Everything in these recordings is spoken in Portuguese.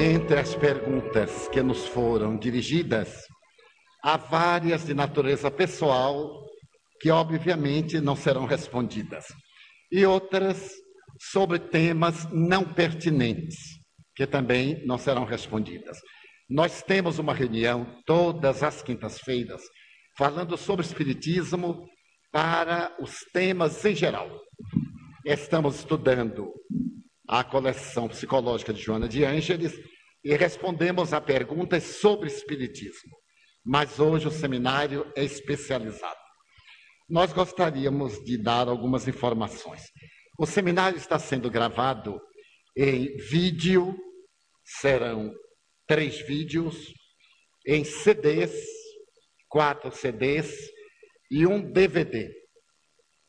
Entre as perguntas que nos foram dirigidas, há várias de natureza pessoal que, obviamente, não serão respondidas, e outras sobre temas não pertinentes, que também não serão respondidas. Nós temos uma reunião todas as quintas-feiras falando sobre Espiritismo para os temas em geral. Estamos estudando a coleção psicológica de Joana de Ângeles e respondemos a perguntas sobre Espiritismo. Mas hoje o seminário é especializado. Nós gostaríamos de dar algumas informações. O seminário está sendo gravado em vídeo, serão três vídeos, em CDs, quatro CDs e um DVD.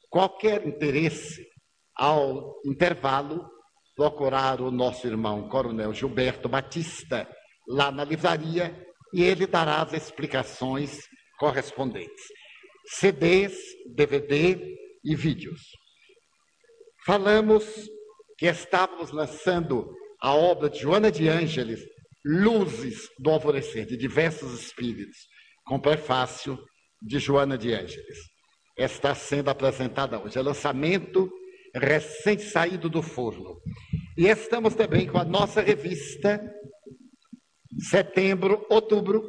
Qualquer interesse, ao intervalo, procurar o nosso irmão Coronel Gilberto Batista lá na livraria e ele dará as explicações correspondentes. CDs, DVD e vídeos. Falamos que estávamos lançando a obra de Joana de Ângeles, Luzes do Alvorecer, de diversos espíritos, com prefácio de Joana de Ângeles. Está sendo apresentada hoje. É lançamento recente saído do forno. E estamos também com a nossa revista, setembro, outubro,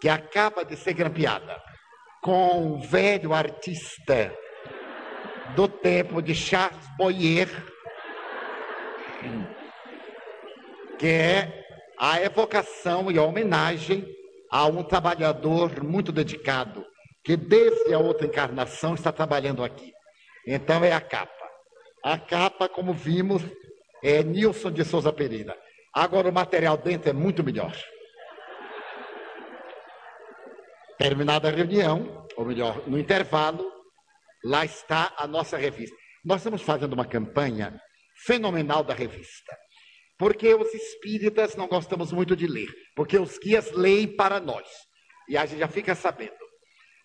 que acaba de ser grampeada, com o velho artista do tempo de Charles Boyer, que é a evocação e a homenagem a um trabalhador muito dedicado, que desde a outra encarnação está trabalhando aqui. Então é a capa. A capa, como vimos, é Nilson de Souza Pereira. Agora o material dentro é muito melhor. Terminada a reunião, ou melhor, no intervalo, Lá está a nossa revista. Nós estamos fazendo uma campanha fenomenal da revista. Porque os espíritas não gostamos muito de ler, porque os guias leem para nós. E a gente já fica sabendo.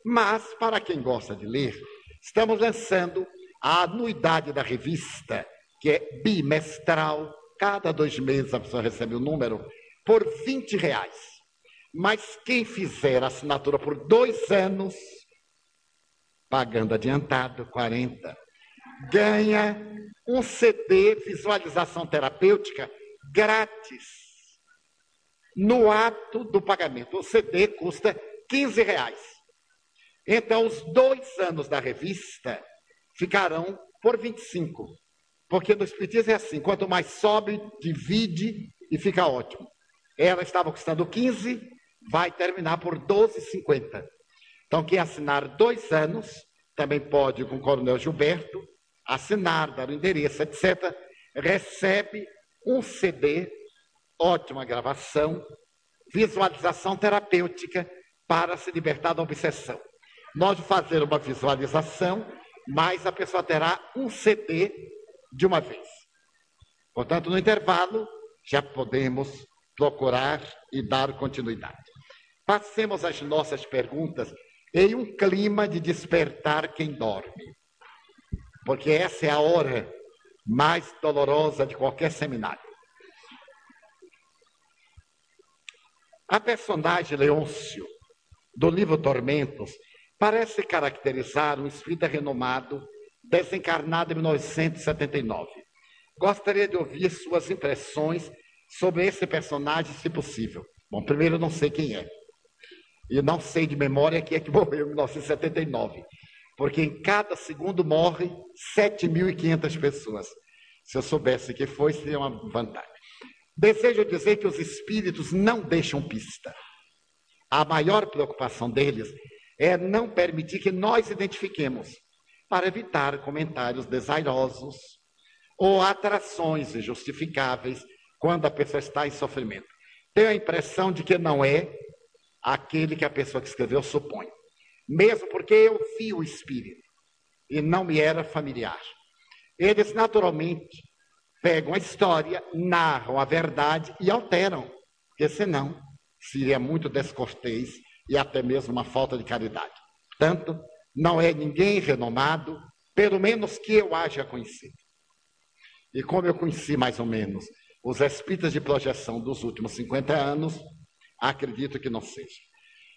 Mas, para quem gosta de ler, estamos lançando a anuidade da revista, que é bimestral. Cada dois meses a pessoa recebe o um número, por 20 reais. Mas quem fizer a assinatura por dois anos, pagando adiantado, 40, ganha um CD visualização terapêutica grátis no ato do pagamento. O CD custa 15 reais. Então, os dois anos da revista ficarão por 25. Porque no Espiritismo é assim: quanto mais sobe, divide e fica ótimo. Ela estava custando 15, vai terminar por 12,50. Então, quem assinar dois anos, também pode, com o Coronel Gilberto, assinar, dar o endereço, etc., recebe um CD, ótima gravação, visualização terapêutica para se libertar da obsessão. Nós fazer uma visualização, mas a pessoa terá um CD de uma vez. Portanto, no intervalo, já podemos procurar e dar continuidade. Passemos às nossas perguntas em um clima de despertar quem dorme. Porque essa é a hora mais dolorosa de qualquer seminário. A personagem Leôncio, do livro Tormentos, parece caracterizar um espírito renomado, desencarnado em 1979. Gostaria de ouvir suas impressões sobre esse personagem, se possível. Bom, primeiro, eu não sei quem é. E não sei de memória quem é que morreu em 1979. Porque em cada segundo morre 7.500 pessoas. Se eu soubesse que foi, seria uma vantagem. Desejo dizer que os espíritos não deixam pista. A maior preocupação deles é não permitir que nós identifiquemos, para evitar comentários desairosos ou atrações injustificáveis quando a pessoa está em sofrimento. Tenho a impressão de que não é, aquele que a pessoa que escreveu supõe. Mesmo porque eu vi o espírito e não me era familiar. Eles naturalmente pegam a história, narram a verdade e alteram, porque senão seria muito descortês e até mesmo uma falta de caridade. Portanto, não é ninguém renomado, pelo menos que eu haja conhecido. E como eu conheci mais ou menos Os espíritas de projeção dos últimos 50 anos, acredito que não seja.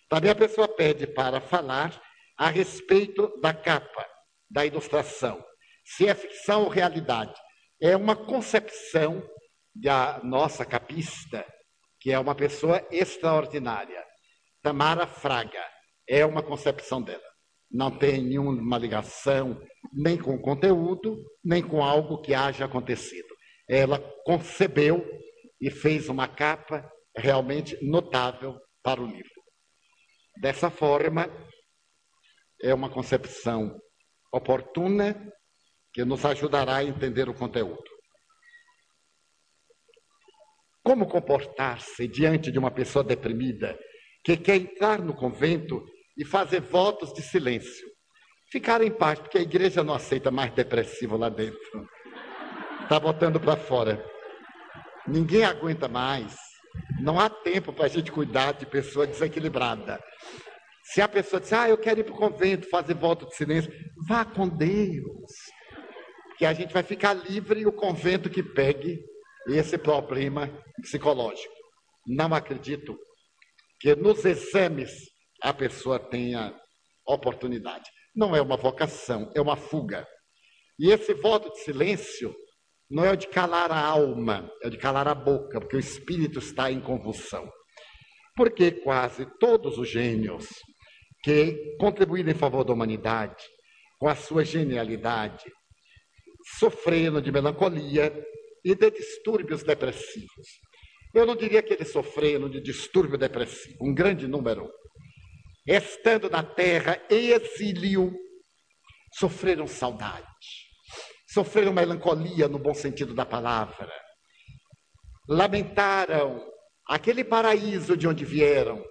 Também a pessoa pede para falar a respeito da capa, da ilustração. Se é ficção ou realidade. É uma concepção da nossa capista, que é uma pessoa extraordinária. Tamara Fraga. É uma concepção dela. Não tem nenhuma ligação nem com o conteúdo, nem com algo que haja acontecido. Ela concebeu e fez uma capa realmente notável para o livro. Dessa forma, é uma concepção oportuna que nos ajudará a entender o conteúdo. Como comportar-se diante de uma pessoa deprimida que quer entrar no convento e fazer votos de silêncio? Ficar em paz, porque a igreja não aceita mais depressivo lá dentro. Está botando para fora. Ninguém aguenta mais. Não há tempo para a gente cuidar de pessoa desequilibrada. Se a pessoa diz, ah, eu quero ir para o convento fazer voto de silêncio, vá com Deus. Que a gente vai ficar livre e o convento que pegue esse problema psicológico. Não acredito que nos exames a pessoa tenha oportunidade. Não é uma vocação, é uma fuga. E esse voto de silêncio não é o de calar a alma, é o de calar a boca, porque o espírito está em convulsão. Porque quase todos os gênios que contribuíram em favor da humanidade, com a sua genialidade, sofreram de melancolia, e de distúrbios depressivos. Eu não diria que eles sofreram de distúrbio depressivo, um grande número. Estando na terra em exílio, sofreram saudade, sofreram melancolia no bom sentido da palavra, lamentaram aquele paraíso de onde vieram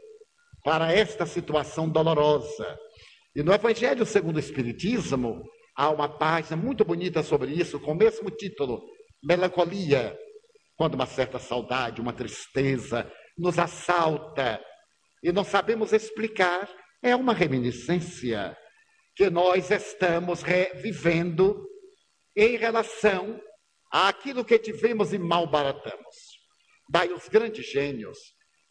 para esta situação dolorosa. E no Evangelho segundo o Espiritismo, há uma página muito bonita sobre isso, com o mesmo título, melancolia, quando uma certa saudade, uma tristeza nos assalta e não sabemos explicar, é uma reminiscência que nós estamos revivendo em relação àquilo que tivemos e malbaratamos. Daí os grandes gênios,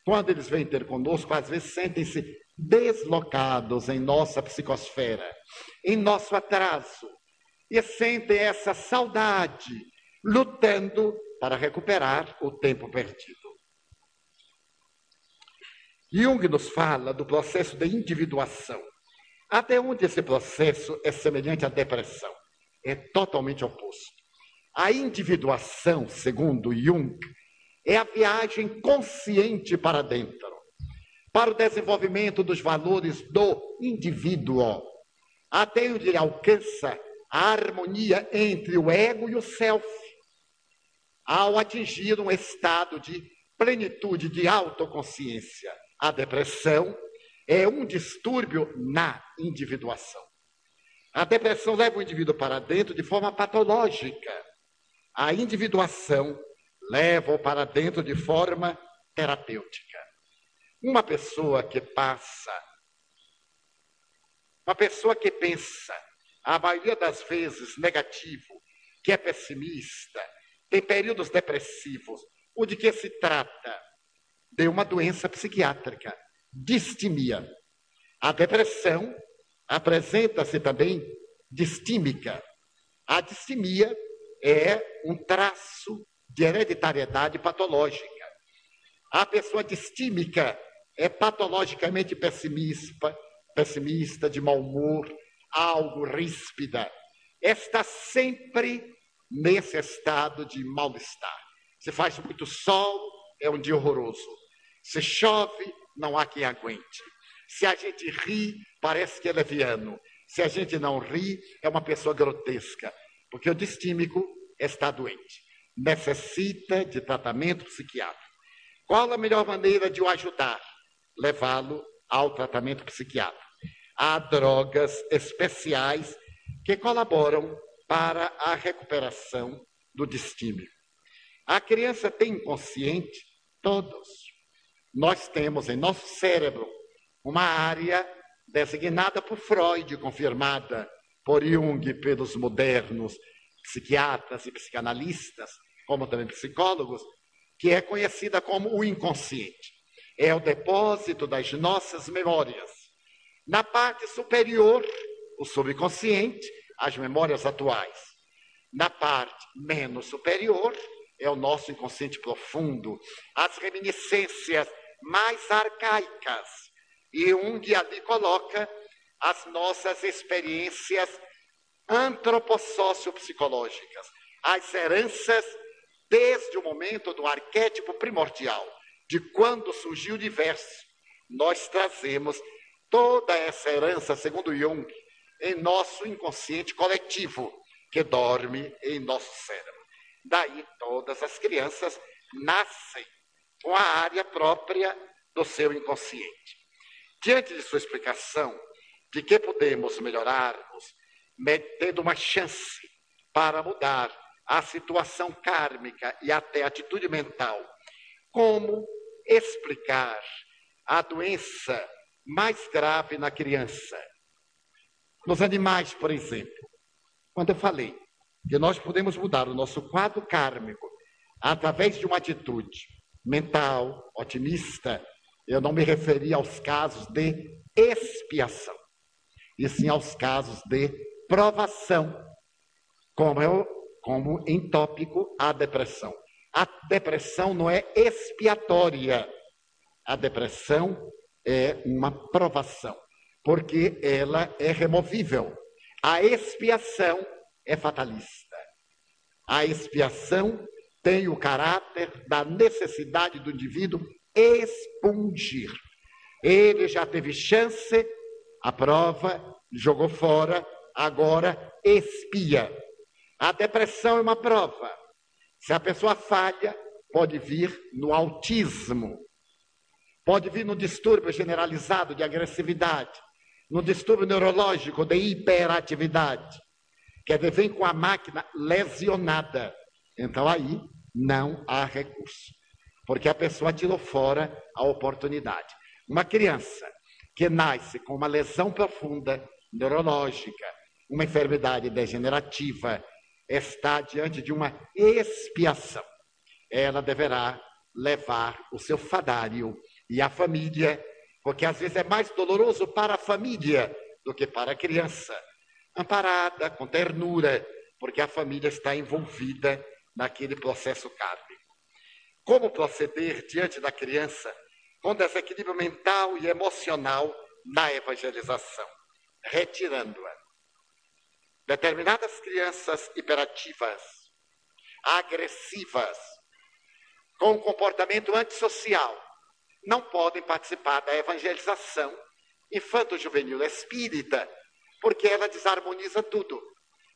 quando eles vêm ter conosco, às vezes sentem-se deslocados em nossa psicosfera, em nosso atraso, e sentem essa saudade lutando para recuperar o tempo perdido. Jung nos fala do processo de individuação. Até onde esse processo é semelhante à depressão? É totalmente oposto. A individuação, segundo Jung, é a viagem consciente para dentro, para o desenvolvimento dos valores do indivíduo, até onde ele alcança a harmonia entre o ego e o self, ao atingir um estado de plenitude, de autoconsciência. A depressão é um distúrbio na individuação. A depressão leva o indivíduo para dentro de forma patológica. A individuação leva-o para dentro de forma terapêutica. Uma pessoa que passa, uma pessoa que pensa, a maioria das vezes negativo, que é pessimista, tem períodos depressivos. O de que se trata? De uma doença psiquiátrica, distimia. A depressão apresenta-se também distímica. A distimia é um traço de hereditariedade patológica. A pessoa distímica é patologicamente pessimista, pessimista, de mau humor, algo ríspida. Está sempre nesse estado de mal-estar. Se faz muito sol, é um dia horroroso. Se chove, não há quem aguente. Se a gente ri, parece que é leviano. Se a gente não ri, é uma pessoa grotesca, porque o distímico está doente. Necessita de tratamento psiquiátrico. Qual a melhor maneira de o ajudar? Levá-lo ao tratamento psiquiátrico. Há drogas especiais que colaboram para a recuperação do destino. A criança tem inconsciente? Todos. Nós temos em nosso cérebro uma área designada por Freud, confirmada por Jung pelos modernos psiquiatras e psicanalistas, como também psicólogos, que é conhecida como o inconsciente. É o depósito das nossas memórias. Na parte superior, o subconsciente, as memórias atuais. Na parte menos superior, é o nosso inconsciente profundo, as reminiscências mais arcaicas. E Jung ali coloca as nossas experiências antropossociopsicológicas, as heranças desde o momento do arquétipo primordial, de quando surgiu o universo. Nós trazemos toda essa herança, segundo Jung, em nosso inconsciente coletivo, que dorme em nosso cérebro. Daí todas as crianças nascem com a área própria do seu inconsciente. Diante de sua explicação de que podemos melhorarmos, tendo uma chance para mudar a situação kármica e até a atitude mental, como explicar a doença mais grave na criança. Nos animais, por exemplo, quando eu falei que nós podemos mudar o nosso quadro kármico através de uma atitude mental, otimista, eu não me referi aos casos de expiação, e sim aos casos de provação, como, eu, como em tópico a depressão. A depressão não é expiatória, a depressão é uma provação, porque ela é removível. A expiação é fatalista. A expiação tem o caráter da necessidade do indivíduo expungir. Ele já teve chance, a prova, jogou fora, agora expia. A depressão é uma prova. Se a pessoa falha, pode vir no autismo, Pode vir no distúrbio generalizado de agressividade, no distúrbio neurológico de hiperatividade. Quer dizer, vem com a máquina lesionada. Então aí não há recurso, porque a pessoa tirou fora a oportunidade. Uma criança que nasce com uma lesão profunda neurológica, uma enfermidade degenerativa, está diante de uma expiação. Ela deverá levar o seu fadário e a família, porque às vezes é mais doloroso para a família do que para a criança. Amparada, com ternura, porque a família está envolvida naquele processo kármico. Como proceder diante da criança com desequilíbrio mental e emocional na evangelização? Retirando-a. Determinadas crianças hiperativas, agressivas, com comportamento antissocial, não podem participar da evangelização infanto-juvenil espírita, porque ela desarmoniza tudo.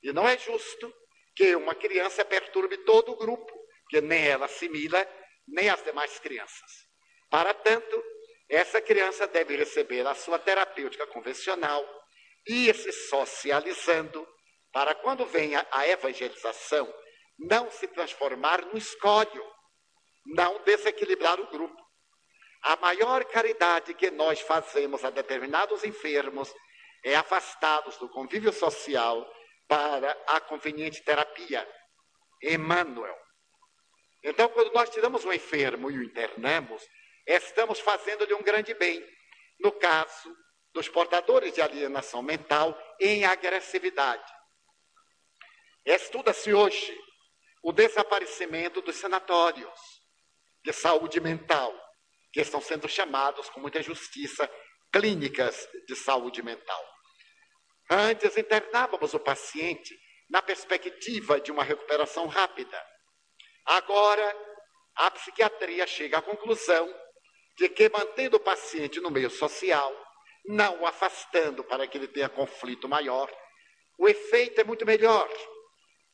E não é justo que uma criança perturbe todo o grupo, que nem ela assimila, nem as demais crianças. Para tanto, essa criança deve receber a sua terapêutica convencional, ir se socializando, para quando venha a evangelização, não se transformar no escólio, não desequilibrar o grupo. A maior caridade que nós fazemos a determinados enfermos é afastá-los do convívio social para a conveniente terapia. Emmanuel. Então, quando nós tiramos um enfermo e o internamos, estamos fazendo-lhe um grande bem. No caso dos portadores de alienação mental em agressividade. Estuda-se hoje o desaparecimento dos sanatórios de saúde mental que estão sendo chamados com muita justiça clínicas de saúde mental. Antes internávamos o paciente na perspectiva de uma recuperação rápida. Agora, a psiquiatria chega à conclusão de que mantendo o paciente no meio social, não o afastando para que ele tenha conflito maior, o efeito é muito melhor.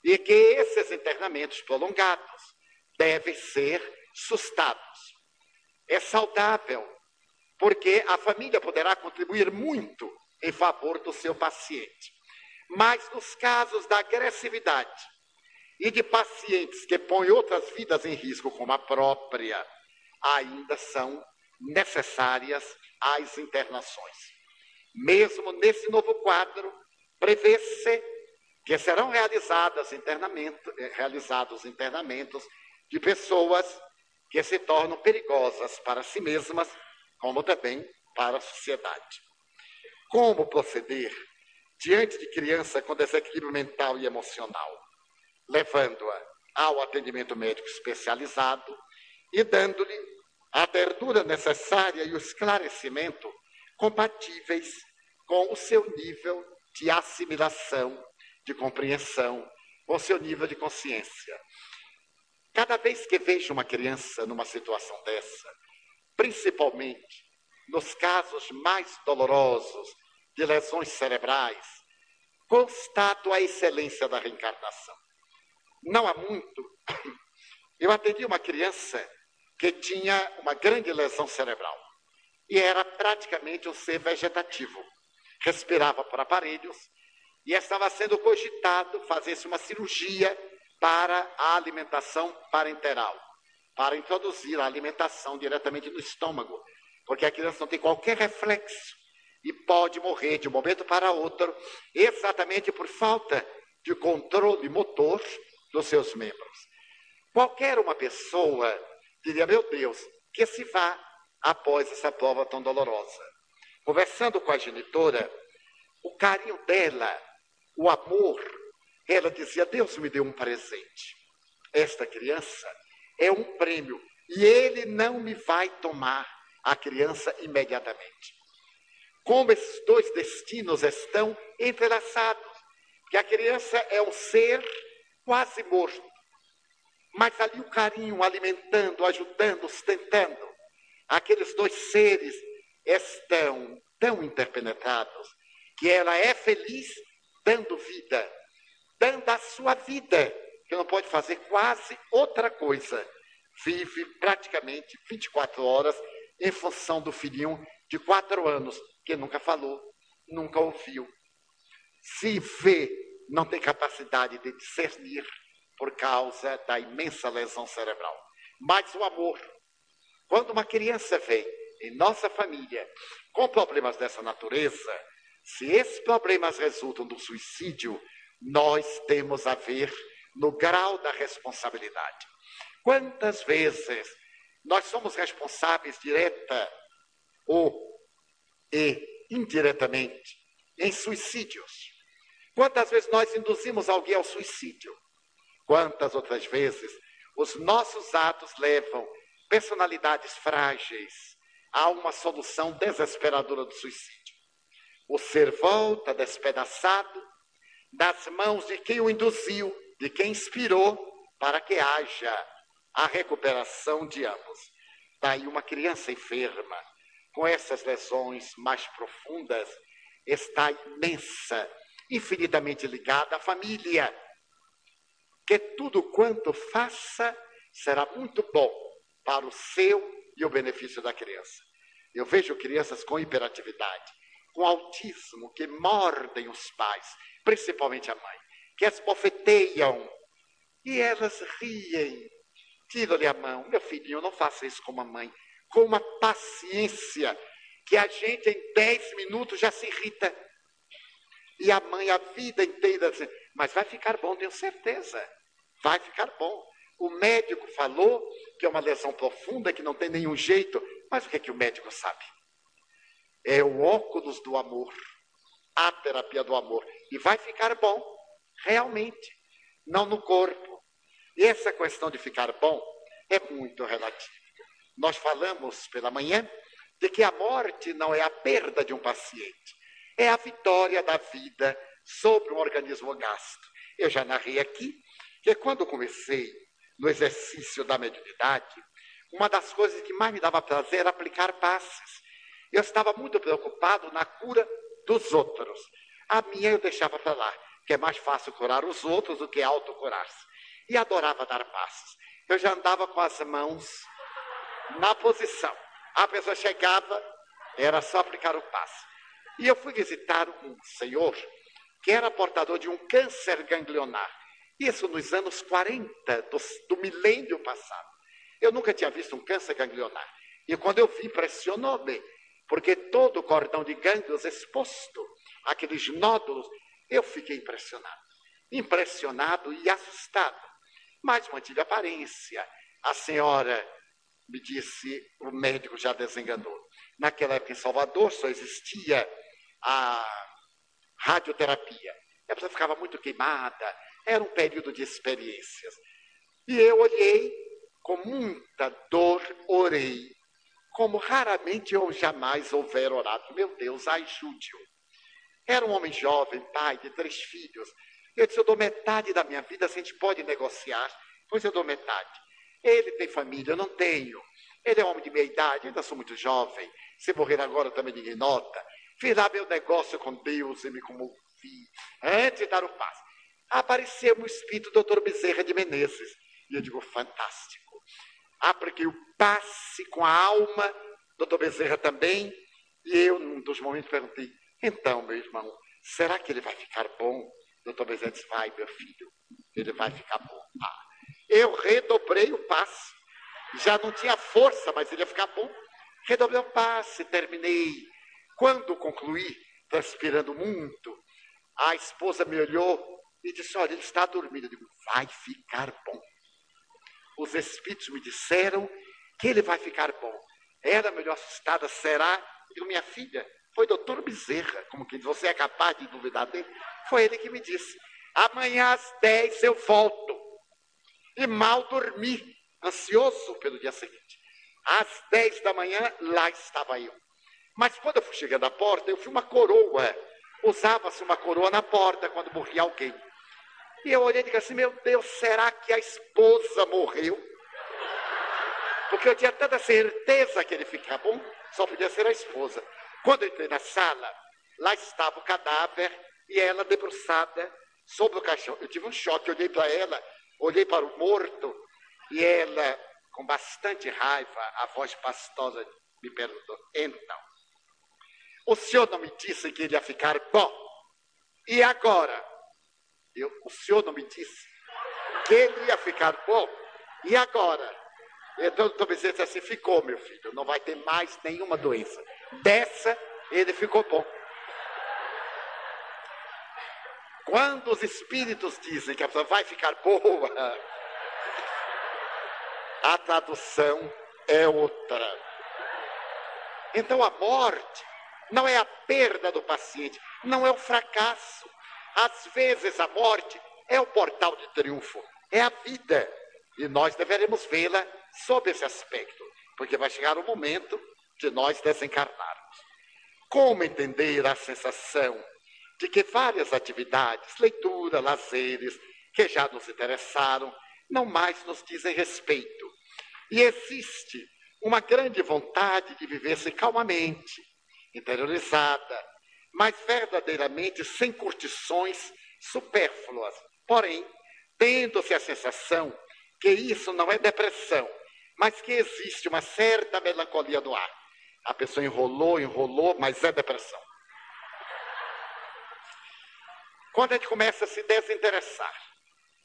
E que esses internamentos prolongados devem ser sustados é saudável, porque a família poderá contribuir muito em favor do seu paciente. Mas nos casos da agressividade e de pacientes que põem outras vidas em risco, como a própria, ainda são necessárias as internações. Mesmo nesse novo quadro, prevê-se que serão eh, realizados internamentos de pessoas que se tornam perigosas para si mesmas, como também para a sociedade. Como proceder diante de criança com desequilíbrio mental e emocional? Levando-a ao atendimento médico especializado e dando-lhe a abertura necessária e o esclarecimento compatíveis com o seu nível de assimilação, de compreensão, com o seu nível de consciência. Cada vez que vejo uma criança numa situação dessa, principalmente nos casos mais dolorosos de lesões cerebrais, constato a excelência da reencarnação. Não há muito, eu atendi uma criança que tinha uma grande lesão cerebral e era praticamente um ser vegetativo. Respirava por aparelhos e estava sendo cogitado fazer-se uma cirurgia para a alimentação parenteral, para introduzir a alimentação diretamente no estômago, porque a criança não tem qualquer reflexo e pode morrer de um momento para outro, exatamente por falta de controle motor dos seus membros. Qualquer uma pessoa diria: Meu Deus, que se vá após essa prova tão dolorosa. Conversando com a genitora, o carinho dela, o amor, ela dizia: Deus me deu um presente. Esta criança é um prêmio e ele não me vai tomar a criança imediatamente. Como esses dois destinos estão entrelaçados, que a criança é um ser quase morto, mas ali o carinho alimentando, ajudando, sustentando. Aqueles dois seres estão tão interpenetrados que ela é feliz dando vida, dando a sua vida, que não pode fazer quase outra coisa. Vive praticamente 24 horas em função do filhinho de quatro anos, que nunca falou, nunca ouviu. Se vê não tem capacidade de discernir por causa da imensa lesão cerebral. Mas o amor. Quando uma criança vem em nossa família com problemas dessa natureza, se esses problemas resultam do suicídio, nós temos a ver no grau da responsabilidade. Quantas vezes nós somos responsáveis direta ou e indiretamente em suicídios? Quantas vezes nós induzimos alguém ao suicídio? Quantas outras vezes os nossos atos levam personalidades frágeis a uma solução desesperadora do suicídio? O ser volta despedaçado das mãos de quem o induziu, de quem inspirou, para que haja a recuperação de ambos. Daí uma criança enferma, com essas lesões mais profundas, está imensa infinitamente ligada à família. Que tudo quanto faça será muito bom para o seu e o benefício da criança. Eu vejo crianças com hiperatividade, com autismo, que mordem os pais, principalmente a mãe, que as bofeteiam e elas riem. Tira-lhe a mão, meu filhinho, não faça isso com a mãe, com uma paciência que a gente em dez minutos já se irrita. E a mãe a vida inteira dizendo, mas vai ficar bom, tenho certeza. Vai ficar bom. O médico falou que é uma lesão profunda, que não tem nenhum jeito. Mas o que, é que o médico sabe? É o óculos do amor, a terapia do amor. E vai ficar bom, realmente, não no corpo. E essa questão de ficar bom é muito relativa. Nós falamos pela manhã de que a morte não é a perda de um paciente, é a vitória da vida sobre um organismo gasto. Eu já narrei aqui que quando comecei no exercício da mediunidade, uma das coisas que mais me dava prazer era aplicar passes. Eu estava muito preocupado na cura dos outros. A minha eu deixava para lá, que é mais fácil curar os outros do que autocurar-se. E adorava dar passos. Eu já andava com as mãos na posição. A pessoa chegava, era só aplicar o passo. E eu fui visitar um senhor que era portador de um câncer ganglionar. Isso nos anos 40 do, do milênio passado. Eu nunca tinha visto um câncer ganglionar. E quando eu vi, impressionou-me, porque todo o cordão de gânglios exposto, aqueles nódulos, eu fiquei impressionado. Impressionado e assustado. Mas mantive a aparência. A senhora me disse o médico já desenganou. Naquela época em Salvador só existia a radioterapia. A pessoa ficava muito queimada, era um período de experiências. E eu olhei com muita dor, orei, como raramente eu jamais houver orado. Meu Deus, ajude-o. Era um homem jovem, pai de três filhos. Eu disse: Eu dou metade da minha vida, se a gente pode negociar, pois eu dou metade. Ele tem família, eu não tenho. Ele é homem de meia idade, ainda sou muito jovem. Se morrer agora também ninguém nota. Fiz lá meu negócio com Deus e me comovi antes de dar o passo. Apareceu o espírito do doutor Bezerra de Menezes. E eu digo, fantástico. Apliquei o passe com a alma, doutor Bezerra também. E eu, num dos momentos, perguntei, então, meu irmão, será que ele vai ficar bom? Doutor Bezerra disse, vai, meu filho, ele vai ficar bom. Ah, eu redobrei o passe. Já não tinha força, mas ele ia ficar bom. Redobrei o passe, terminei. Quando concluí, transpirando muito, a esposa me olhou e disse: Olha, ele está dormindo. Eu digo: Vai ficar bom. Os espíritos me disseram que ele vai ficar bom. Ela, melhor assustada, será? Eu Minha filha, foi doutor Bezerra, como que você é capaz de duvidar dele? Foi ele que me disse: Amanhã às 10 eu volto. E mal dormi, ansioso pelo dia seguinte. Às 10 da manhã, lá estava eu. Mas quando eu fui chegando à porta, eu fui uma coroa. Usava-se uma coroa na porta quando morria alguém. E eu olhei e disse assim: Meu Deus, será que a esposa morreu? Porque eu tinha tanta certeza que ele ficava bom, só podia ser a esposa. Quando eu entrei na sala, lá estava o cadáver e ela debruçada sobre o caixão. Eu tive um choque, olhei para ela, olhei para o morto e ela, com bastante raiva, a voz pastosa me perguntou: Então, o senhor não me disse que ele ia ficar bom? E agora? Eu, o senhor não me disse que ele ia ficar bom? E agora? Então o doutor disse assim: ficou, meu filho, não vai ter mais nenhuma doença. Dessa, ele ficou bom. Quando os espíritos dizem que a pessoa vai ficar boa, a tradução é outra. Então a morte não é a perda do paciente, não é o fracasso. Às vezes a morte é o portal de triunfo, é a vida. E nós deveremos vê-la sob esse aspecto, porque vai chegar o momento de nós desencarnarmos. Como entender a sensação de que várias atividades, leitura, lazeres, que já nos interessaram, não mais nos dizem respeito. E existe uma grande vontade de viver-se calmamente, interiorizada, mas verdadeiramente sem curtições supérfluas. Porém, tendo-se a sensação que isso não é depressão, mas que existe uma certa melancolia no ar. A pessoa enrolou, enrolou, mas é depressão. Quando a gente começa a se desinteressar,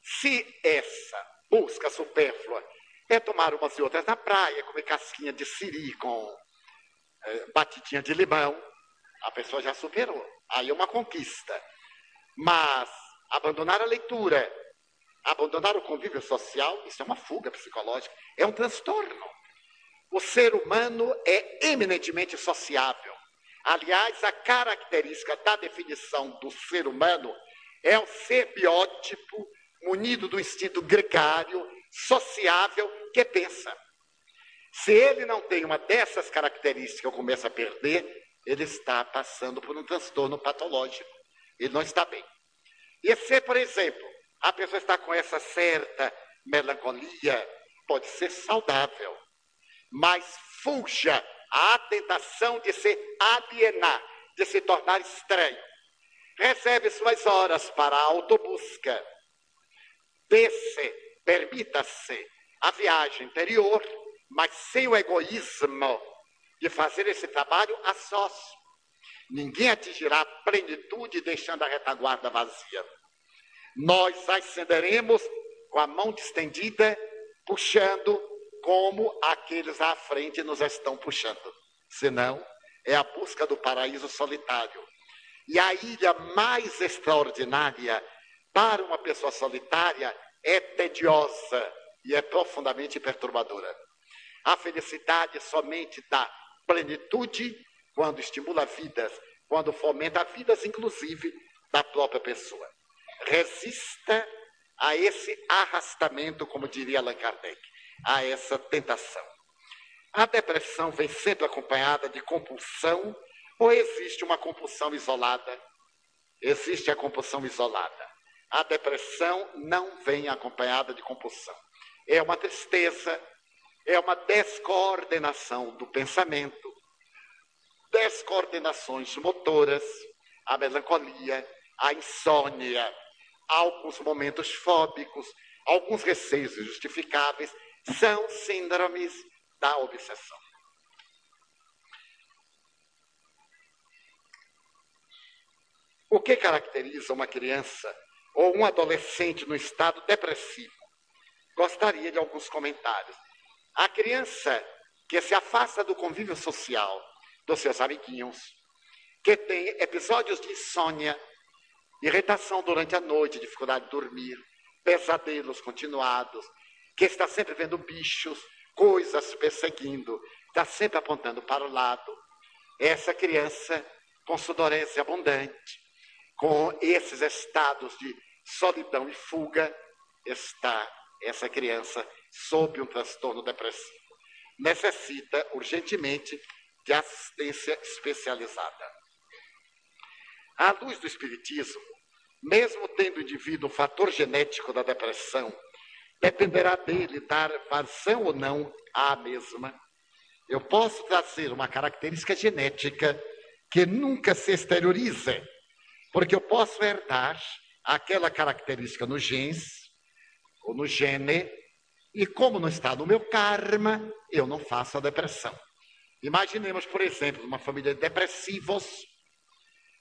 se essa busca supérflua é tomar umas e outras na praia, comer casquinha de siri com é, batidinha de limão, a pessoa já superou. Aí é uma conquista. Mas abandonar a leitura, abandonar o convívio social, isso é uma fuga psicológica, é um transtorno. O ser humano é eminentemente sociável. Aliás, a característica da definição do ser humano é o ser biótipo, munido do instinto gregário, sociável, que pensa. Se ele não tem uma dessas características eu começo a perder, ele está passando por um transtorno patológico. Ele não está bem. E se, por exemplo, a pessoa está com essa certa melancolia, pode ser saudável, mas fuja à tentação de se alienar, de se tornar estranho. Reserve suas horas para a autobusca. Desce, permita-se a viagem interior, mas sem o egoísmo de fazer esse trabalho a sós. Ninguém atingirá a plenitude deixando a retaguarda vazia. Nós ascenderemos com a mão distendida, puxando como aqueles à frente nos estão puxando. Senão, é a busca do paraíso solitário. E a ilha mais extraordinária para uma pessoa solitária é tediosa e é profundamente perturbadora. A felicidade somente dá plenitude quando estimula vidas, quando fomenta vidas, inclusive, da própria pessoa. Resista a esse arrastamento, como diria Allan Kardec, a essa tentação. A depressão vem sempre acompanhada de compulsão ou existe uma compulsão isolada? Existe a compulsão isolada. A depressão não vem acompanhada de compulsão. É uma tristeza, é uma descoordenação do pensamento, descoordenações motoras, a melancolia, a insônia, alguns momentos fóbicos, alguns receios justificáveis, são síndromes da obsessão. O que caracteriza uma criança ou um adolescente no estado depressivo? Gostaria de alguns comentários. A criança que se afasta do convívio social, dos seus amiguinhos, que tem episódios de insônia, irritação durante a noite, dificuldade de dormir, pesadelos continuados, que está sempre vendo bichos, coisas perseguindo, está sempre apontando para o lado. Essa criança com sudorese abundante, com esses estados de solidão e fuga, está essa criança sob um transtorno depressivo. Necessita urgentemente de assistência especializada. À luz do Espiritismo, mesmo tendo o indivíduo um fator genético da depressão, dependerá dele dar vazão ou não à mesma. Eu posso trazer uma característica genética que nunca se exterioriza, porque eu posso herdar aquela característica no genes, ou no gene, e como não está no meu karma, eu não faço a depressão. Imaginemos, por exemplo, uma família de depressivos.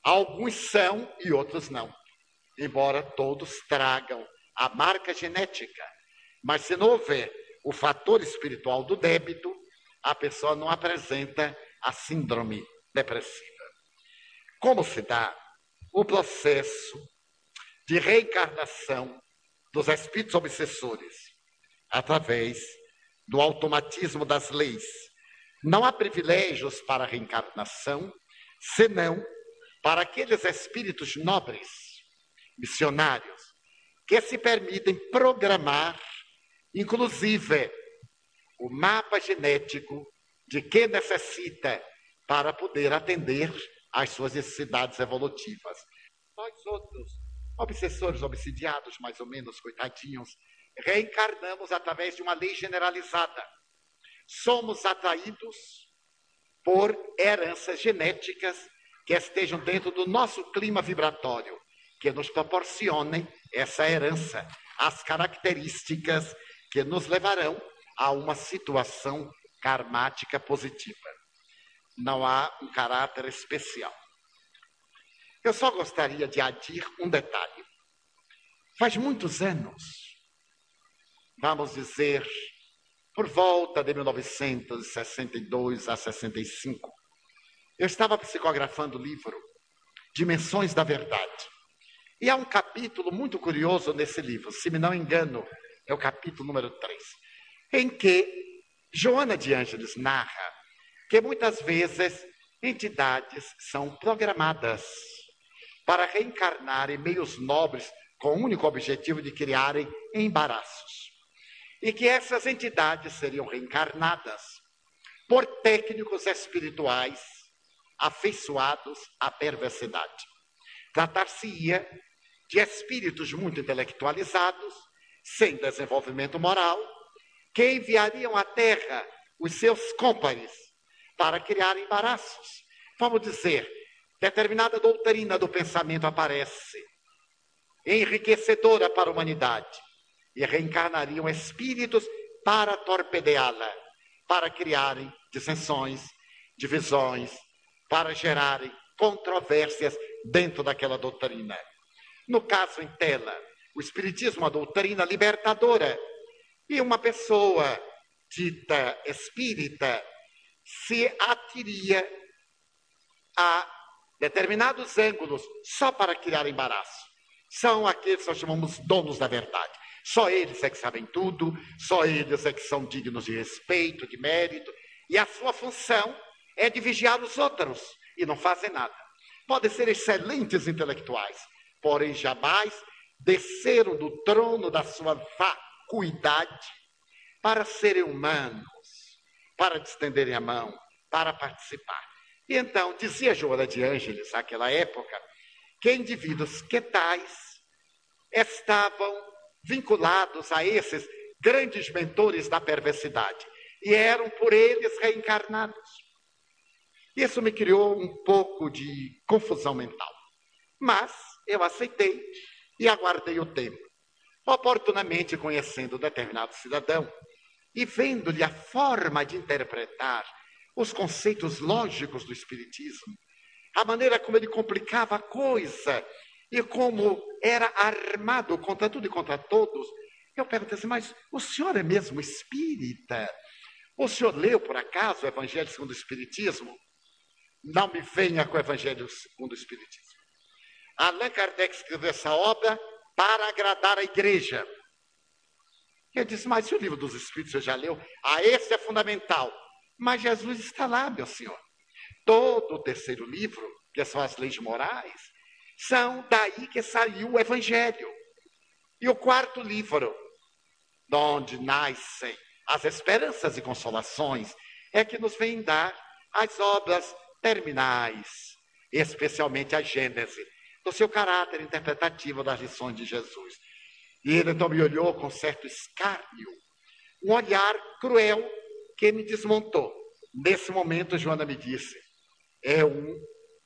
Alguns são e outros não. Embora todos tragam a marca genética. Mas se não houver o fator espiritual do débito, a pessoa não apresenta a síndrome depressiva. Como se dá o processo de reencarnação dos espíritos obsessores? Através do automatismo das leis não há privilégios para a reencarnação, senão para aqueles espíritos nobres, missionários, que se permitem programar, inclusive, o mapa genético de que necessita para poder atender às suas necessidades evolutivas. Nós outros, obsessores obsidiados, mais ou menos, coitadinhos, reencarnamos através de uma lei generalizada somos atraídos por heranças genéticas que estejam dentro do nosso clima vibratório, que nos proporcionem essa herança, as características que nos levarão a uma situação karmática positiva. Não há um caráter especial. Eu só gostaria de adir um detalhe. Faz muitos anos, vamos dizer por volta de 1962 a 65, eu estava psicografando o livro Dimensões da Verdade. E há um capítulo muito curioso nesse livro, se me não engano, é o capítulo número 3, em que Joana de Ângeles narra que muitas vezes entidades são programadas para reencarnar em meios nobres com o único objetivo de criarem embaraços e que essas entidades seriam reencarnadas por técnicos espirituais afeiçoados à perversidade. Tratar-se-ia de espíritos muito intelectualizados, sem desenvolvimento moral, que enviariam à Terra os seus cômpares para criar embaraços. Vamos dizer, determinada doutrina do pensamento aparece, enriquecedora para a humanidade e reencarnariam espíritos para torpedeá-la, para criarem dissensões, divisões, para gerarem controvérsias dentro daquela doutrina. No caso em tela, o Espiritismo é uma doutrina libertadora. E uma pessoa dita espírita se atiria a determinados ângulos só para criar embaraço. São aqueles que nós chamamos donos da verdade Só eles é que sabem tudo, só eles é que são dignos de respeito, de mérito, e a sua função é de vigiar os outros e não fazem nada. Podem ser excelentes intelectuais, porém jamais desceram do trono da sua vacuidade para serem humanos, para estenderem a mão, para participar. E então, dizia Joana de Ângeles, naquela época, que indivíduos que tais estavam vinculados a esses grandes mentores da perversidade e eram por eles reencarnados. Isso me criou um pouco de confusão mental. Mas eu aceitei e aguardei o tempo. Oportunamente conhecendo determinado cidadão e vendo-lhe a forma de interpretar os conceitos lógicos do Espiritismo, a maneira como ele complicava a coisa e como era armado contra tudo e contra todos, eu perguntei assim, mas o senhor é mesmo espírita? O senhor leu, por acaso, o Evangelho segundo o Espiritismo? Não me venha com o Evangelho segundo o Espiritismo. Allan Kardec escreveu essa obra para agradar a igreja. Eu disse, mas se o livro dos Espíritos você já leu? Ah, esse é fundamental. Mas Jesus está lá, meu senhor. Todo o terceiro livro, que são as leis morais, são daí que saiu o Evangelho. E o quarto livro, de onde nascem as esperanças e consolações, é que nos vem dar as obras terminais, especialmente a Gênese, do seu caráter interpretativo das lições de Jesus. E ele então me olhou com certo escárnio, um olhar cruel que me desmontou. Nesse momento, Joana me disse: é um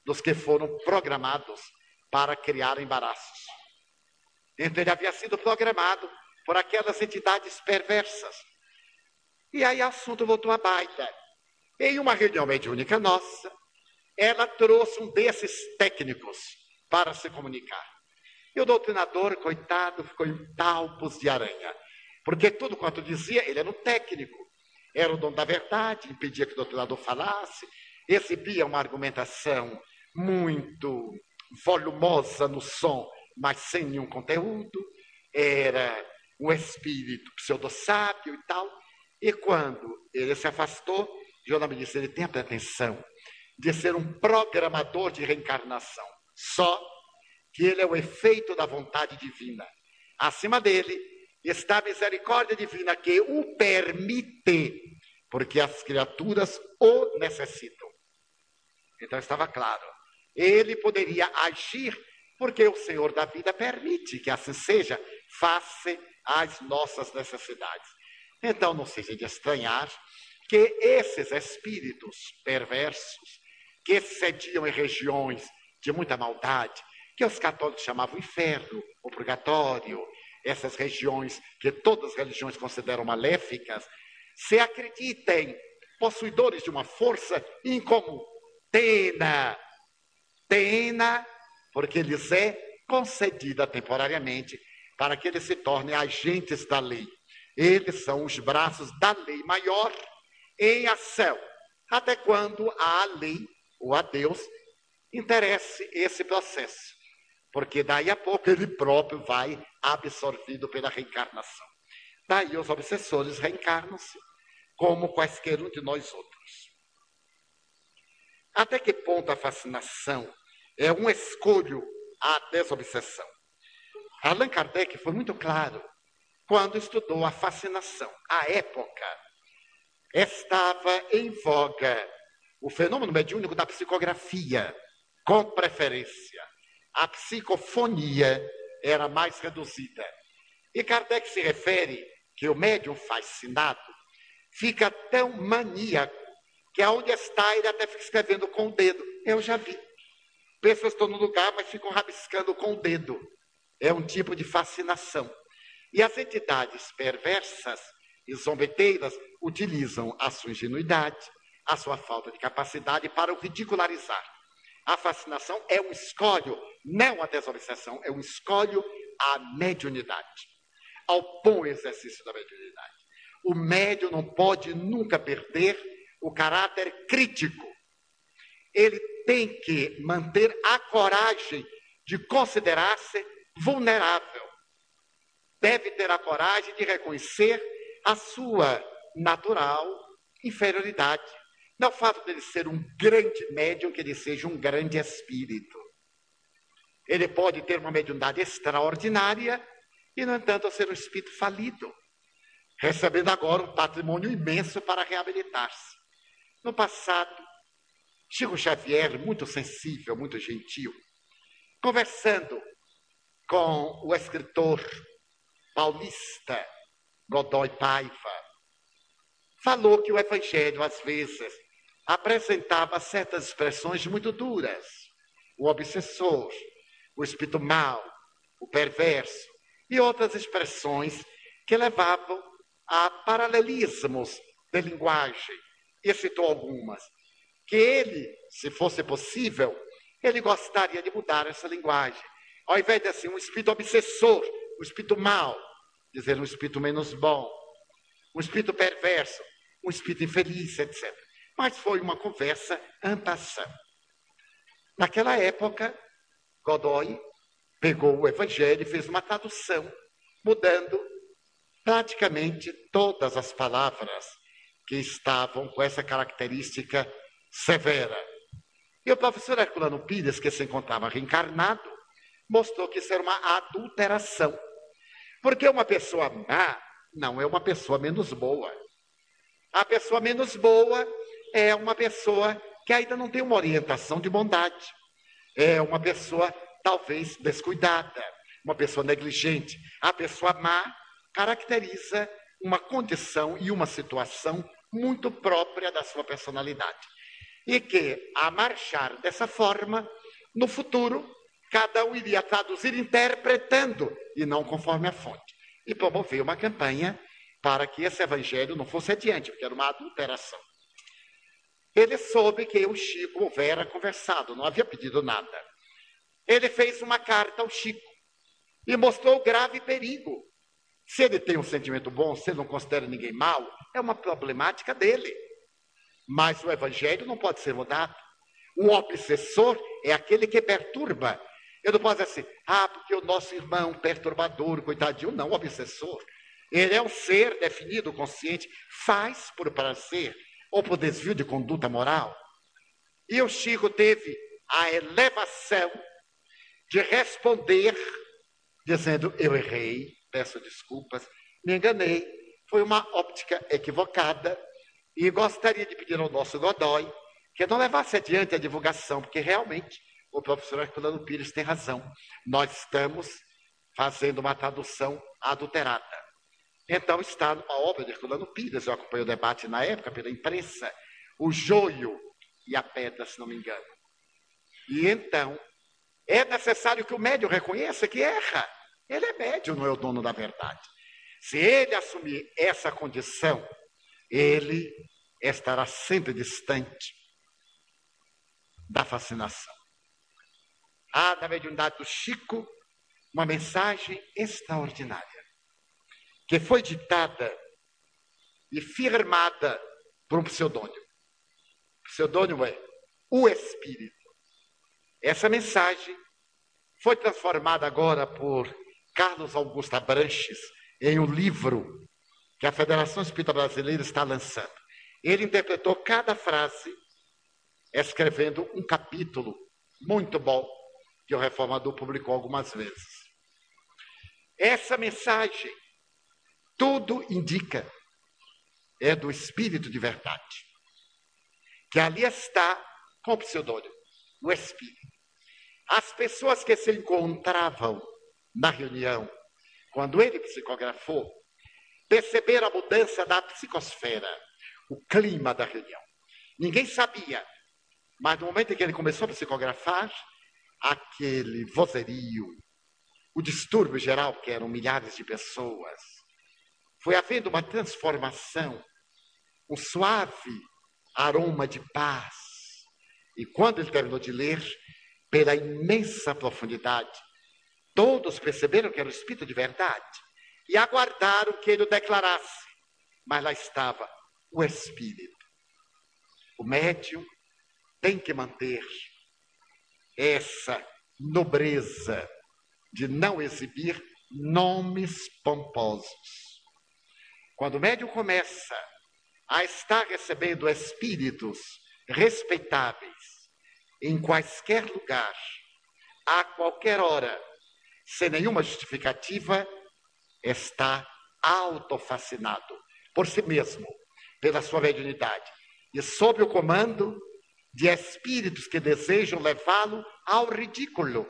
dos que foram programados para criar embaraços. Então ele havia sido programado por aquelas entidades perversas. E aí o assunto voltou à baita. Em uma reunião mediúnica nossa, ela trouxe um desses técnicos para se comunicar. E o doutrinador, coitado, ficou em talpos de aranha. Porque tudo quanto dizia, ele era um técnico. Era o dono da verdade, impedia que o doutrinador falasse, exibia uma argumentação muito volumosa no som, mas sem nenhum conteúdo. Era um espírito pseudo-sábio e tal. E quando ele se afastou, Joana me disse: ele tem a pretensão de ser um programador de reencarnação. Só que ele é o efeito da vontade divina. Acima dele está a misericórdia divina que o permite, porque as criaturas o necessitam. Então estava claro ele poderia agir, porque o Senhor da vida permite que assim seja, face às nossas necessidades. Então, não seja de estranhar que esses espíritos perversos, que sediam em regiões de muita maldade, que os católicos chamavam inferno, o purgatório, essas regiões que todas as religiões consideram maléficas, se acreditem possuidores de uma força incomum, tena, pena, porque lhes é concedida temporariamente para que eles se tornem agentes da lei. Eles são os braços da lei maior em ação, até quando a lei ou a Deus interesse esse processo, porque daí a pouco ele próprio vai absorvido pela reencarnação. Daí os obsessores reencarnam-se como quaisquer um de nós outros. Até que ponto a fascinação é um escolho à desobsessão? Allan Kardec foi muito claro quando estudou a fascinação. À época, estava em voga o fenômeno mediúnico da psicografia, com preferência. A psicofonia era mais reduzida. E Kardec se refere que o médium fascinado fica tão maníaco que aonde está ele até fica escrevendo com o dedo. Eu já vi. Pessoas estão no lugar, mas ficam rabiscando com o dedo. É um tipo de fascinação. E as entidades perversas e zombeteiras utilizam a sua ingenuidade, a sua falta de capacidade para o ridicularizar. A fascinação é um escolho, não a desobsessão, é um escolho à mediunidade, ao bom exercício da mediunidade. O médium não pode nunca perder o caráter crítico. Ele tem que manter a coragem de considerar-se vulnerável. deve ter a coragem de reconhecer a sua natural inferioridade. Não é o fato dele ser um grande médium que ele seja um grande espírito. Ele pode ter uma mediunidade extraordinária e, no entanto, ser um espírito falido, recebendo agora um patrimônio imenso para reabilitar-se. No passado, Chico Xavier, muito sensível, muito gentil, conversando com o escritor paulista Godoy Paiva, falou que o Evangelho, às vezes, apresentava certas expressões muito duras. O obsessor, o espírito mau, o perverso, e outras expressões que levavam a paralelismos de linguagem. E citou algumas. Que ele, se fosse possível, ele gostaria de mudar essa linguagem. Ao invés de assim, um espírito obsessor, um espírito mau, dizer um espírito menos bom, um espírito perverso, um espírito infeliz, etc. Mas foi uma conversa ampassã. Naquela época, Godoy pegou o Evangelho e fez uma tradução, mudando praticamente todas as palavras que estavam com essa característica severa. E o professor Herculano Pires, que se encontrava reencarnado, mostrou que isso era uma adulteração. Porque uma pessoa má não é uma pessoa menos boa. A pessoa menos boa é uma pessoa que ainda não tem uma orientação de bondade. É uma pessoa talvez descuidada, uma pessoa negligente. A pessoa má caracteriza uma condição e uma situação muito própria da sua personalidade. E que, a marchar dessa forma, no futuro, cada um iria traduzir interpretando e não conforme a fonte. E promoveu uma campanha para que esse evangelho não fosse adiante, porque era uma adulteração. Ele soube que o Chico houvera conversado, não havia pedido nada ele fez uma carta ao Chico e mostrou o grave perigo. Se ele tem um sentimento bom, se ele não considera ninguém mal, é uma problemática dele. Mas o evangelho não pode ser mudado. O obsessor é aquele que perturba. Eu não posso dizer assim, ah, porque o nosso irmão perturbador, coitadinho, não, obsessor. Ele é um ser definido, consciente, faz por prazer ou por desvio de conduta moral. E o Chico teve a elevação de responder dizendo: Eu errei, peço desculpas, me enganei, foi uma óptica equivocada e gostaria de pedir ao nosso Godoy que não levasse adiante a divulgação, porque realmente o professor Herculano Pires tem razão. Nós estamos fazendo uma tradução adulterada. Então está numa obra de Herculano Pires, eu acompanhei o debate na época pela imprensa, o joio e a pedra, se não me engano. E então é necessário que o médium reconheça que erra. Ele é médium, não é o dono da verdade. Se ele assumir essa condição, ele estará sempre distante da fascinação. Há na mediunidade do Chico uma mensagem extraordinária, que foi ditada e firmada por um pseudônimo. O pseudônimo é o Espírito. Essa mensagem foi transformada agora por Carlos Augusto Abranches em um livro que a Federação Espírita Brasileira está lançando. Ele interpretou cada frase, escrevendo um capítulo muito bom, que o Reformador publicou algumas vezes. Essa mensagem, tudo indica, é do Espírito de verdade, que ali está com o pseudônimo o Espírito. As pessoas que se encontravam na reunião, quando ele psicografou, perceberam a mudança da psicosfera, o clima da reunião. Ninguém sabia, mas no momento em que ele começou a psicografar, aquele vozerio, o distúrbio geral, que eram milhares de pessoas, foi havendo uma transformação, um suave aroma de paz, e quando ele terminou de ler, pela imensa profundidade, todos perceberam que era o Espírito de verdade e aguardaram que ele o declarasse. Mas lá estava o Espírito. O médium tem que manter essa nobreza de não exibir nomes pomposos. Quando o médium começa a estar recebendo espíritos respeitáveis em quaisquer lugar, a qualquer hora, sem nenhuma justificativa, está autofascinado por si mesmo, pela sua mediunidade, e sob o comando de espíritos que desejam levá-lo ao ridículo.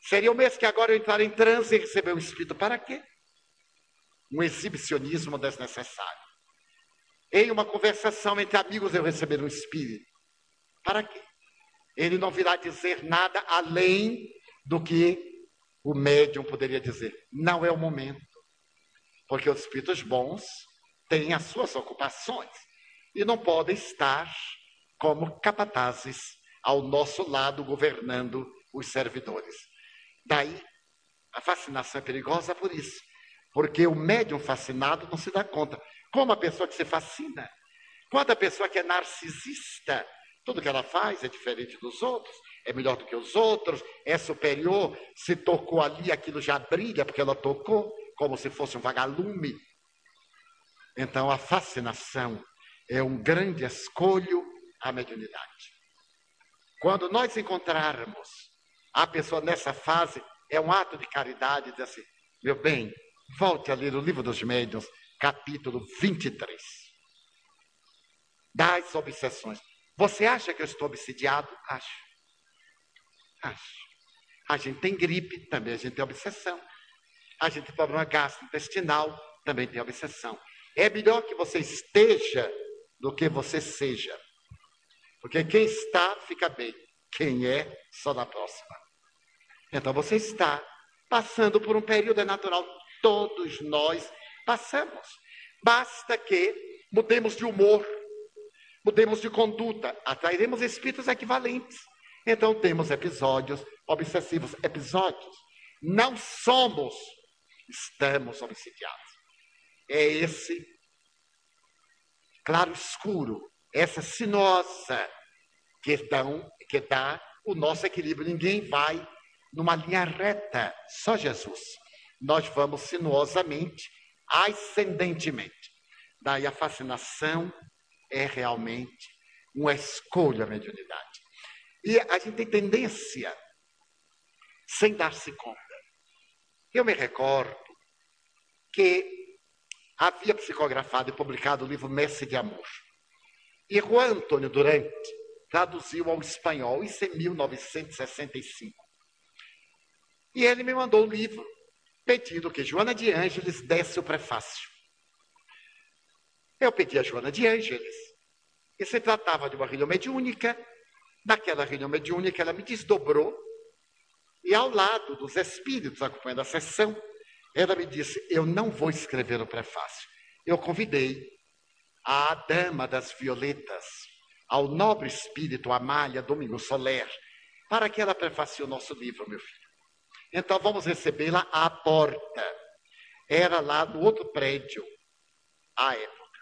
Seria o mesmo que agora eu entrar em transe e receber o espírito. Para quê? Um exibicionismo desnecessário. Em uma conversação entre amigos eu receber um espírito. Para quê? Ele não virá dizer nada além do que o médium poderia dizer. Não é o momento. Porque os espíritos bons têm as suas ocupações e não podem estar como capatazes ao nosso lado governando os servidores. Daí, a fascinação é perigosa por isso. Porque o médium fascinado não se dá conta. Como a pessoa que se fascina. Quando a pessoa que é narcisista, tudo que ela faz é diferente dos outros, é melhor do que os outros, é superior, se tocou ali, aquilo já brilha porque ela tocou, como se fosse um vagalume. Então a fascinação é um grande escolho à mediunidade. Quando nós encontrarmos a pessoa nessa fase, é um ato de caridade dizer assim: meu bem, volte a ler o livro dos médiuns, capítulo 23. Das obsessões. Você acha que eu estou obsidiado? Acho. Acho. A gente tem gripe, também a gente tem obsessão. A gente tem problema gastrointestinal, também tem obsessão. É melhor que você esteja do que você seja. Porque quem está, fica bem. Quem é, só na próxima. Então você está passando por um período é natural. Todos nós passamos. Basta que mudemos de humor, mudemos de conduta, atrairemos espíritos equivalentes. Então temos episódios obsessivos, episódios. Não somos, estamos obsidiados. É esse claro escuro, essa sinuosa que, dão, que dá o nosso equilíbrio. Ninguém vai numa linha reta, só Jesus. Nós vamos sinuosamente, ascendentemente. Daí a fascinação é realmente uma escolha mediunidade. E a gente tem tendência, sem dar-se conta. Eu me recordo que havia psicografado e publicado o livro Mestre de Amor. E Juan Antônio Durante traduziu ao espanhol, isso em 1965. E ele me mandou o livro pedindo que Joana de Ângeles desse o prefácio. Eu pedi a Joana de Ângeles, e se tratava de uma reunião mediúnica. Naquela reunião mediúnica, ela me desdobrou, e ao lado dos espíritos acompanhando a sessão, ela me disse: Eu não vou escrever o prefácio. Eu convidei a dama das violetas, ao nobre espírito Amália Domingo Soler, para que ela prefacie o nosso livro, meu filho. Então vamos recebê-la à porta. Era lá no outro prédio, à época.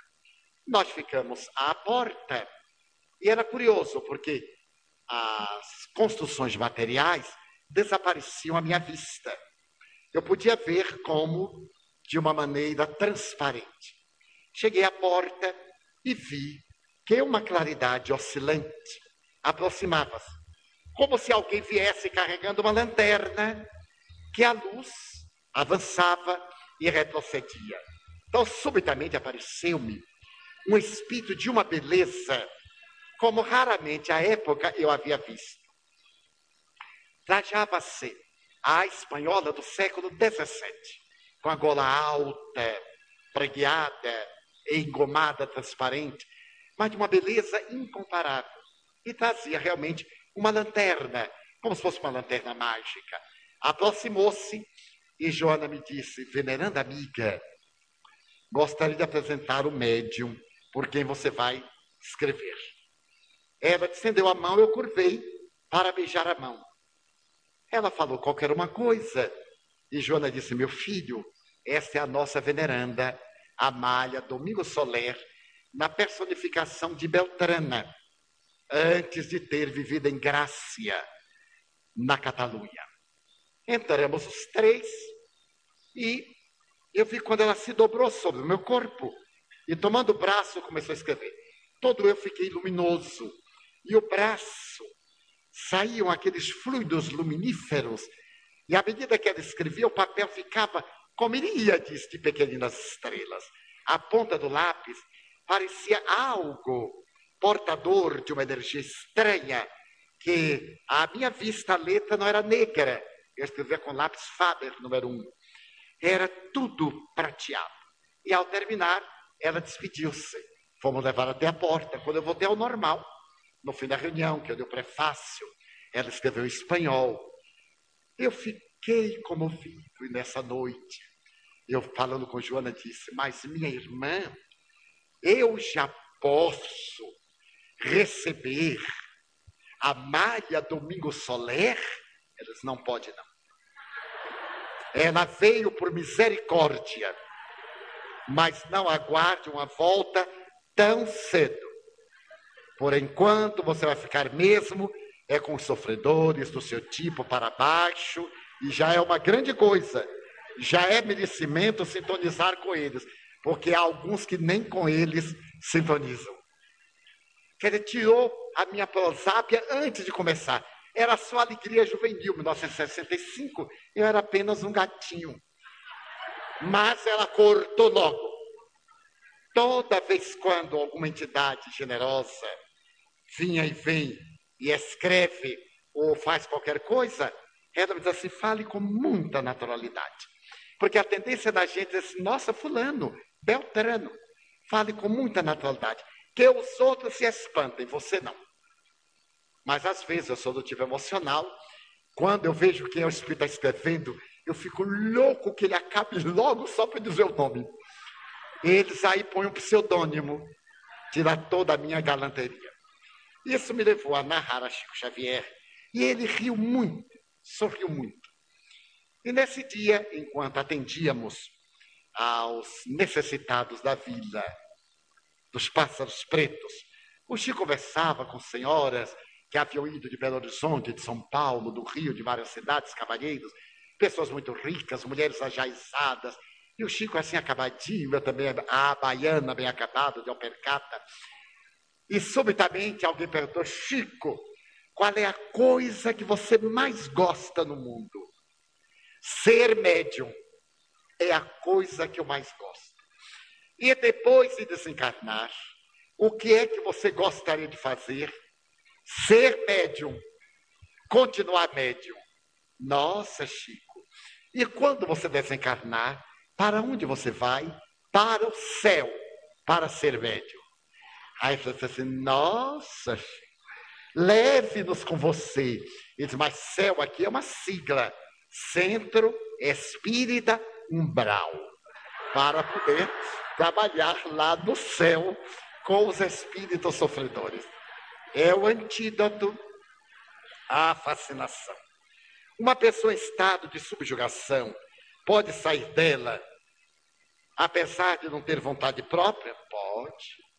Nós ficamos à porta e era curioso, porque as construções materiais desapareciam à minha vista. Eu podia ver como de uma maneira transparente. Cheguei à porta e vi que uma claridade oscilante aproximava-se, como se alguém viesse carregando uma lanterna, que a luz avançava e retrocedia. Então, subitamente apareceu-me um espírito de uma beleza, como raramente à época eu havia visto. Trajava-se a espanhola do século XVII, com a gola alta, pregueada, engomada, transparente, mas de uma beleza incomparável. E trazia realmente uma lanterna, como se fosse uma lanterna mágica. Aproximou-se e Joana me disse: Veneranda amiga, gostaria de apresentar o médium por quem você vai escrever. Ela estendeu a mão, eu curvei para beijar a mão. Ela falou qualquer uma coisa. E Joana disse: Meu filho, essa é a nossa veneranda, Amália Domingo Soler, na personificação de Beltrana, antes de ter vivido em Grácia, na Catalunha. Entramos os três e eu vi quando ela se dobrou sobre o meu corpo e tomando o braço começou a escrever. Todo eu fiquei luminoso e o braço saíam aqueles fluidos luminíferos e à medida que ela escrevia o papel ficava como iríades de pequeninas estrelas. A ponta do lápis parecia algo portador de uma energia estranha que à minha vista a letra não era negra. Eu escrevia com lápis Faber número um. Era tudo prateado. E ao terminar, ela despediu-se. Fomos levar até a porta. Quando eu voltei ao normal, no fim da reunião, que eu dei o prefácio, ela escreveu em espanhol. Eu fiquei comovido e nessa noite, eu falando com Joana, disse: Mas minha irmã, eu já posso receber a malha Domingo Soler? Eles não pode não. Ela veio por misericórdia, mas não aguarde uma volta tão cedo. Por enquanto, você vai ficar mesmo é com os sofredores do seu tipo para baixo, e já é uma grande coisa. Já é merecimento sintonizar com eles, porque há alguns que nem com eles sintonizam. Quer dizer, tirou a minha prosápia antes de começar. Era só alegria juvenil, 1965, eu era apenas um gatinho. Mas ela cortou logo. Toda vez quando alguma entidade generosa vinha e vem e escreve ou faz qualquer coisa, diz assim: fale com muita naturalidade. Porque a tendência da gente é assim, nossa, fulano, Beltrano, fale com muita naturalidade. Que os outros se espantem, você não. Mas às vezes eu sou do tipo emocional, quando eu vejo quem é o Espírito está escrevendo, eu fico louco que ele acabe logo só para dizer o nome. Eles aí põem um pseudônimo, tira toda a minha galanteria. Isso me levou a narrar a Chico Xavier. E ele riu muito, sorriu muito. E nesse dia, enquanto atendíamos aos necessitados da vila, dos pássaros pretos, o Chico conversava com senhoras que haviam ido de Belo Horizonte, de São Paulo, do Rio, de várias cidades, cavalheiros, pessoas muito ricas, mulheres ajaizadas, e o Chico assim acabadinho, eu também, a baiana bem acabada, de alpercata, e subitamente alguém perguntou: Chico, qual é a coisa que você mais gosta no mundo? Ser médium é a coisa que eu mais gosto. E depois de desencarnar, o que é que você gostaria de fazer? Ser médium, continuar médium. Nossa, Chico. E quando você desencarnar, para onde você vai? Para o céu, para ser médium. Aí ele disse assim: Nossa, leve-nos com você. Ele disse: Mas céu aqui é uma sigla: Centro Espírita Umbral. Para poder trabalhar lá no céu com os espíritos sofredores. É o antídoto à fascinação. Uma pessoa em estado de subjugação pode sair dela, apesar de não ter vontade própria? Pode.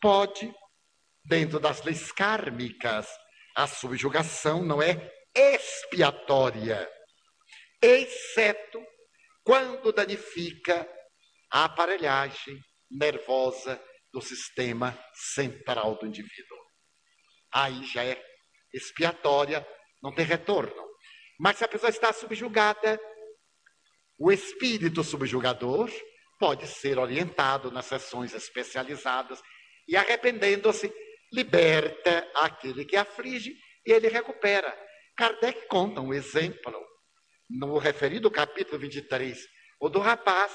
Pode, dentro das leis kármicas, a subjugação não é expiatória, exceto quando danifica a aparelhagem nervosa do sistema central do indivíduo. Aí já é expiatória, não tem retorno. Mas se a pessoa está subjugada, o espírito subjugador pode ser orientado nas sessões especializadas e arrependendo-se, liberta aquele que aflige e ele recupera. Kardec conta um exemplo no referido capítulo 23, o do rapaz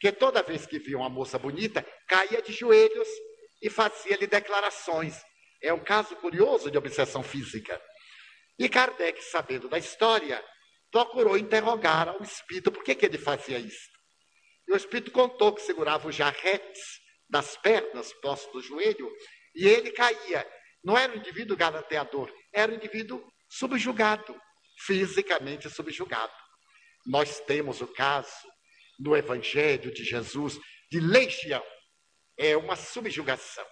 que toda vez que via uma moça bonita, caía de joelhos e fazia-lhe declarações. É um caso curioso de obsessão física. E Kardec, sabendo da história, procurou interrogar o espírito por que, que ele fazia isso. E o espírito contou que segurava os jarretes das pernas, próximo do joelho, e ele caía. Não era um indivíduo galanteador, era um indivíduo subjugado, fisicamente subjugado. Nós temos o caso no Evangelho de Jesus de legião. É uma subjugação.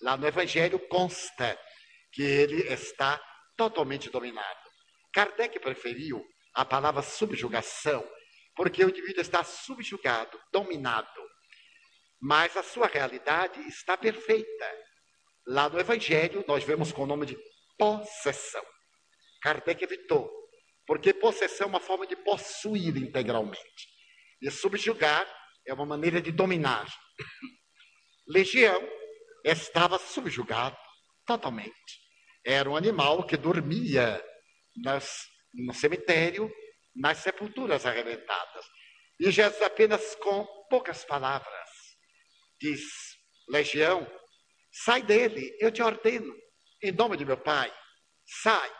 Lá no Evangelho consta que ele está totalmente dominado. Kardec preferiu a palavra subjugação, porque o indivíduo está subjugado, dominado, mas a sua realidade está perfeita. Lá no Evangelho, nós vemos com o nome de possessão. Kardec evitou, porque possessão é uma forma de possuir integralmente. E subjugar é uma maneira de dominar. Legião estava subjugado totalmente. Era um animal que dormia nas, no cemitério, nas sepulturas arrebentadas. E Jesus apenas com poucas palavras diz: Legião, sai dele, eu te ordeno, em nome de meu Pai, sai.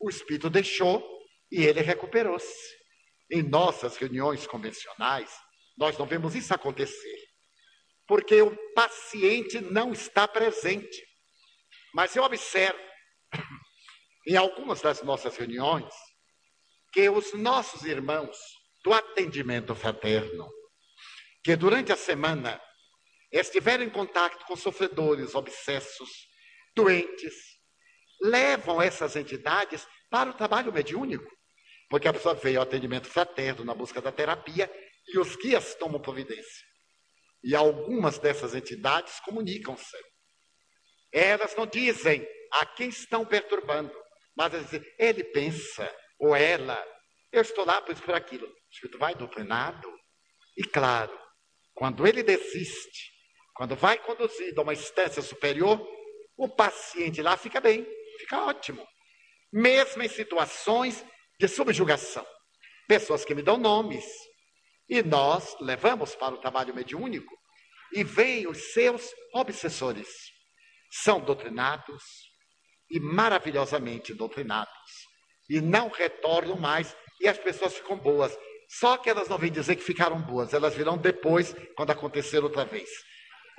O espírito deixou e ele recuperou-se. Em nossas reuniões convencionais, nós não vemos isso acontecer, porque o paciente não está presente. Mas eu observo em algumas das nossas reuniões que os nossos irmãos do atendimento fraterno, que durante a semana estiveram em contato com sofredores, obsessos, doentes, levam essas entidades para o trabalho mediúnico, porque a pessoa veio ao atendimento fraterno na busca da terapia e os guias tomam providência. E algumas dessas entidades comunicam-se. Elas não dizem a quem estão perturbando, mas elas dizem, ele pensa, ou ela, eu estou lá por isso por aquilo. O espírito vai doutrinado. E claro, quando ele desiste, quando vai conduzido a uma instância superior, o paciente lá fica bem, fica ótimo. Mesmo em situações de subjugação. Pessoas que me dão nomes. E nós levamos para o trabalho mediúnico e vêm os seus obsessores. São doutrinados e maravilhosamente doutrinados. E não retornam mais e as pessoas ficam boas. Só que elas não vêm dizer que ficaram boas, elas virão depois, quando acontecer outra vez.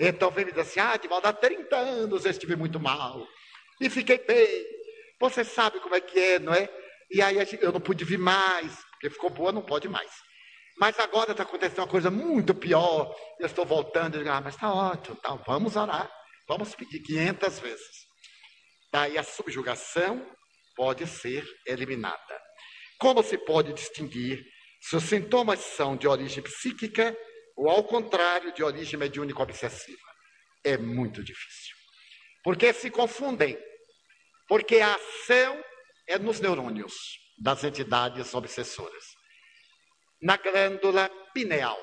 Então vem me dizer assim: ah, mal, há 30 anos eu estive muito mal e fiquei bem. Você sabe como é que é, não é? E aí eu não pude vir mais, porque ficou boa, não pode mais. Mas agora está acontecendo uma coisa muito pior. Eu estou voltando e digo, ah, mas está ótimo, tá, vamos orar. Vamos pedir 500 vezes. Daí a subjugação pode ser eliminada. Como se pode distinguir se os sintomas são de origem psíquica ou, ao contrário, de origem mediúnica obsessiva? É muito difícil. Porque se confundem. Porque a ação é nos neurônios das entidades obsessoras. Na glândula pineal,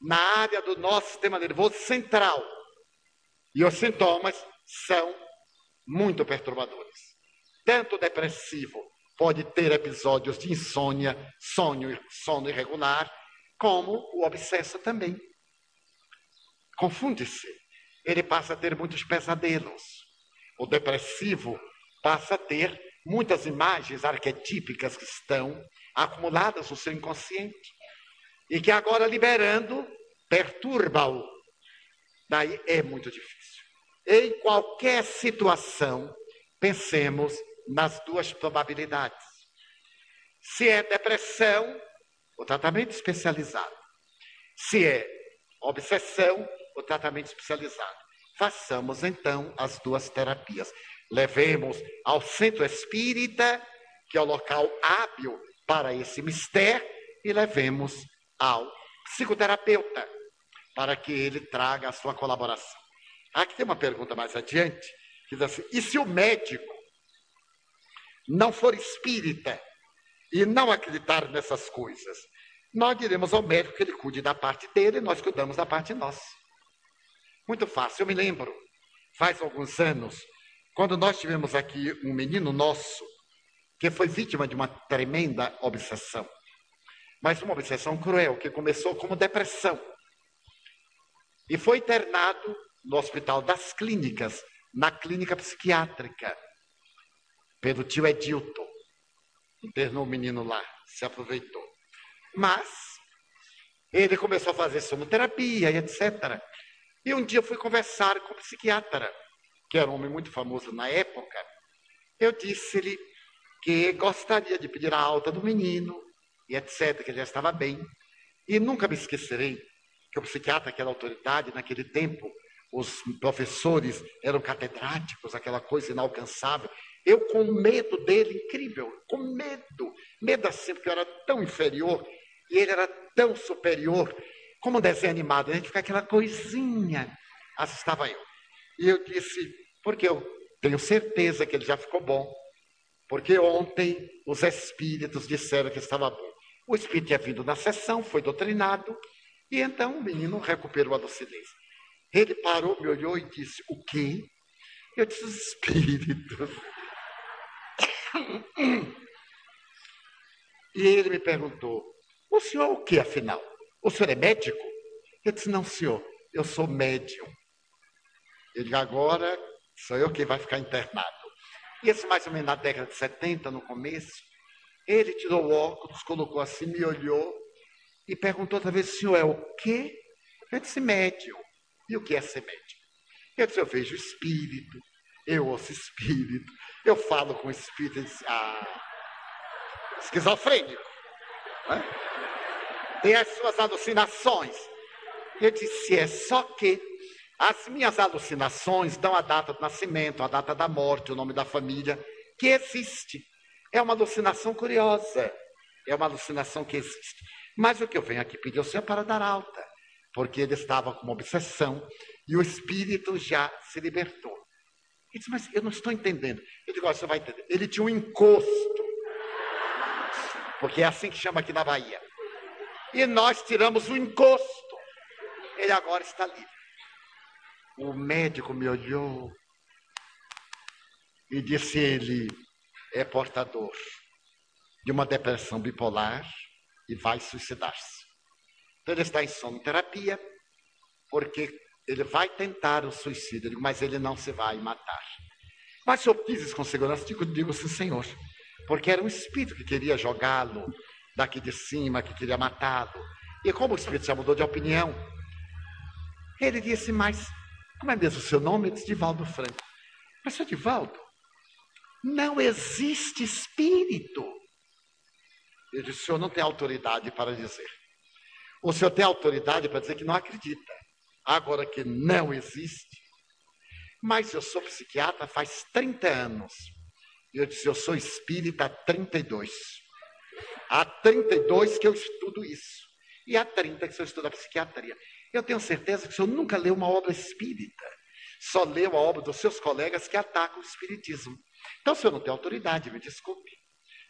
na área do nosso sistema nervoso central. E os sintomas são muito perturbadores. Tanto depressivo pode ter episódios de insônia, sono irregular, como o obsesso também. Confunde-se. Ele passa a ter muitos pesadelos. O depressivo passa a ter muitas imagens arquetípicas que estão acumuladas no seu inconsciente e que agora liberando perturba-o. Daí é muito difícil. Em qualquer situação, pensemos nas duas probabilidades. Se é depressão, o tratamento especializado. Se é obsessão, o tratamento especializado. Façamos então as duas terapias. Levemos ao centro espírita, que é o local hábil para esse mistério, e levemos ao psicoterapeuta, para que ele traga a sua colaboração. Aqui tem uma pergunta mais adiante, que diz assim: e se o médico não for espírita e não acreditar nessas coisas, nós diremos ao médico que ele cuide da parte dele e nós cuidamos da parte nossa. Muito fácil. Eu me lembro, faz alguns anos, quando nós tivemos aqui um menino nosso que foi vítima de uma tremenda obsessão. Mas uma obsessão cruel, que começou como depressão. E foi internado no Hospital das Clínicas, na clínica psiquiátrica pelo tio Edilton. Internou o menino lá, se aproveitou. Mas ele começou a fazer sonoterapia e etc. E um dia fui conversar com o psiquiatra, que era um homem muito famoso na época. Eu disse-lhe que gostaria de pedir a alta do menino e etc., que ele já estava bem. E nunca me esquecerei que o psiquiatra, que era autoridade naquele tempo, os professores eram catedráticos, aquela coisa inalcançável. Eu com medo dele, incrível, com medo, medo assim, porque eu era tão inferior e ele era tão superior, como um desenho animado, a gente fica aquela coisinha. Assim estava eu. E eu disse, porque eu tenho certeza que ele já ficou bom, porque ontem os espíritos disseram que estava bom. O espírito tinha vindo na sessão, foi doutrinado, e então o menino recuperou a lucidez. Ele parou, me olhou e disse: O quê? Eu disse: Os espíritos. E ele me perguntou: O senhor é o que, afinal? O senhor é médico? Eu disse: Não, senhor, eu sou médium. Ele agora sou eu que vai ficar internado. Esse mais ou menos na década de 70, no começo, ele tirou o óculos, colocou assim, me olhou e perguntou outra vez, senhor é o quê? Eu disse, médium. E o que é ser médium? Eu disse, eu vejo espírito, eu ouço espírito, eu falo com espírito, ah, esquizofrênico. Né? Tem as suas alucinações. Eu disse, é só que as minhas alucinações dão a data do nascimento, a data da morte, o nome da família, que existe. É uma alucinação curiosa. É uma alucinação que existe. Mas o que eu venho aqui pedir ao Senhor é para dar alta, porque ele estava com uma obsessão e o espírito já se libertou. Ele disse, mas eu não estou entendendo. Eu digo, você vai entender. Ele tinha um encosto, porque é assim que chama aqui na Bahia. E nós tiramos o encosto. Ele agora está livre. O médico me olhou e disse: ele é portador de uma depressão bipolar e vai suicidar-se. Então ele está em sonoterapia porque ele vai tentar o suicídio, digo, mas ele não se vai matar. Mas se eu isso com segurança, digo, digo sim, senhor, porque era um espírito que queria jogá-lo daqui de cima, que queria matá-lo. E como o espírito já mudou de opinião, ele disse, mas como é mesmo o seu nome? Eu disse Divaldo Franco. Mas, seu Divaldo, não existe espírito. Eu disse, o senhor não tem autoridade para dizer. O senhor tem autoridade para dizer que não acredita. Agora que não existe. Mas eu sou psiquiatra faz 30 anos. Eu disse, eu sou espírita há 32. Há 32 que eu estudo isso. E há 30 que eu estudo a psiquiatria. Eu tenho certeza que o senhor nunca leu uma obra espírita. Só leu a obra dos seus colegas que atacam o espiritismo. Então, o senhor não tem autoridade, me desculpe.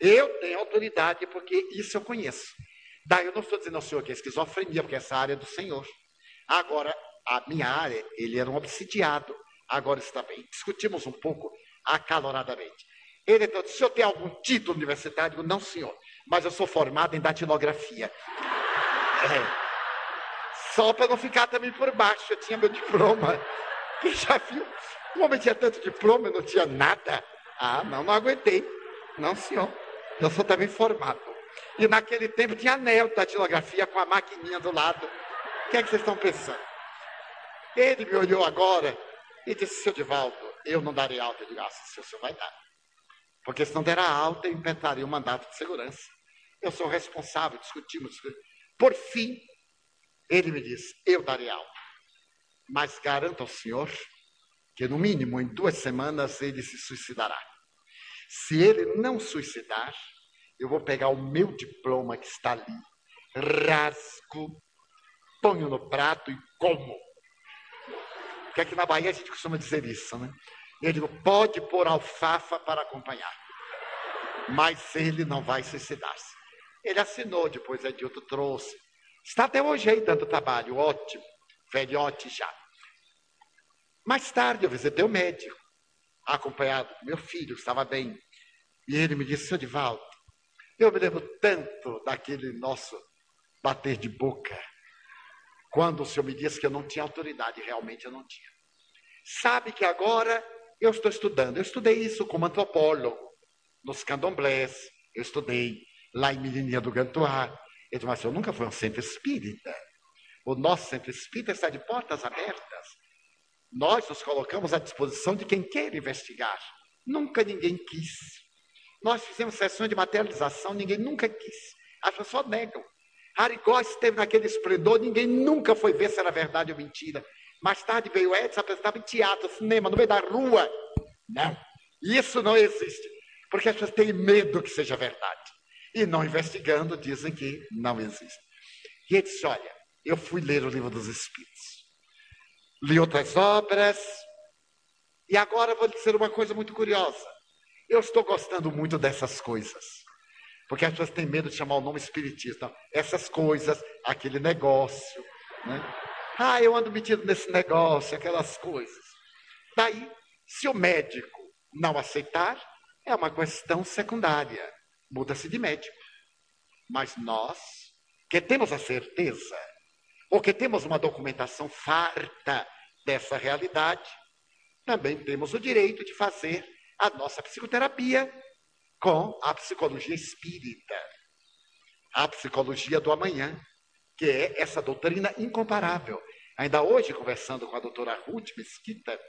Eu tenho autoridade porque isso eu conheço. Daí eu não estou dizendo ao senhor que é esquizofrenia, porque essa área é do senhor. Agora, a minha área, ele era um obsidiado. Agora está bem. Discutimos um pouco acaloradamente. Ele então o senhor tem algum título universitário? Não, senhor. Mas eu sou formado em datilografia. É. Só para não ficar também por baixo. Eu tinha meu diploma. Quem já viu? O homem tinha tanto diploma, eu não tinha nada. Ah, não, não aguentei. Não, senhor. Eu sou também formado. E naquele tempo tinha anel da datilografia com a maquininha do lado. O que é que vocês estão pensando? Ele me olhou agora e disse, seu Divaldo, eu não darei alta. Eu digo, ah, o senhor vai dar. Porque se não der a alta, inventaria um mandato de segurança. Eu sou responsável, discutimos. Por fim, ele me disse: Eu darei aula, mas garanto ao senhor que, no mínimo, em duas semanas ele se suicidará. Se ele não suicidar, eu vou pegar o meu diploma que está ali, rasgo, ponho no prato e como. Porque aqui na Bahia a gente costuma dizer isso, né? Digo: pode pôr alfafa para acompanhar, mas ele não vai suicidar-se. Ele assinou, depois Edilto trouxe. Está até hoje aí dando trabalho, ótimo, velhote já. Mais tarde eu visitei o médico, acompanhado do meu filho, estava bem. E ele me disse, seu Divaldo, eu me lembro tanto daquele nosso bater de boca, quando o senhor me disse que eu não tinha autoridade, realmente eu não tinha. Sabe que agora eu estou estudando, eu estudei isso como antropólogo, nos candomblés, eu estudei lá em Menininha do Gantuá, ele disse, mas eu nunca fui um centro espírita. O nosso centro espírita está de portas abertas. Nós nos colocamos à disposição de quem quer investigar. Nunca ninguém quis. Nós fizemos sessões de materialização, ninguém nunca quis. As pessoas negam. Arigó esteve naquele esplendor, ninguém nunca foi ver se era verdade ou mentira. Mais tarde veio Edson, apresentava em teatro, cinema, no meio da rua. Não, isso não existe. Porque as pessoas têm medo que seja verdade. E não investigando, dizem que não existe. E ele disse: Olha, eu fui ler o livro dos Espíritos, li outras obras, e agora vou dizer uma coisa muito curiosa. Eu estou gostando muito dessas coisas. Porque as pessoas têm medo de chamar o nome espiritista. Essas coisas, aquele negócio. Né? Ah, eu ando metido nesse negócio, aquelas coisas. Daí, se o médico não aceitar, é uma questão secundária. Muda-se de médico. Mas nós, que temos a certeza, ou que temos uma documentação farta dessa realidade, também temos o direito de fazer a nossa psicoterapia com a psicologia espírita, a psicologia do amanhã, que é essa doutrina incomparável. Ainda hoje, conversando com a doutora Ruth Mesquita,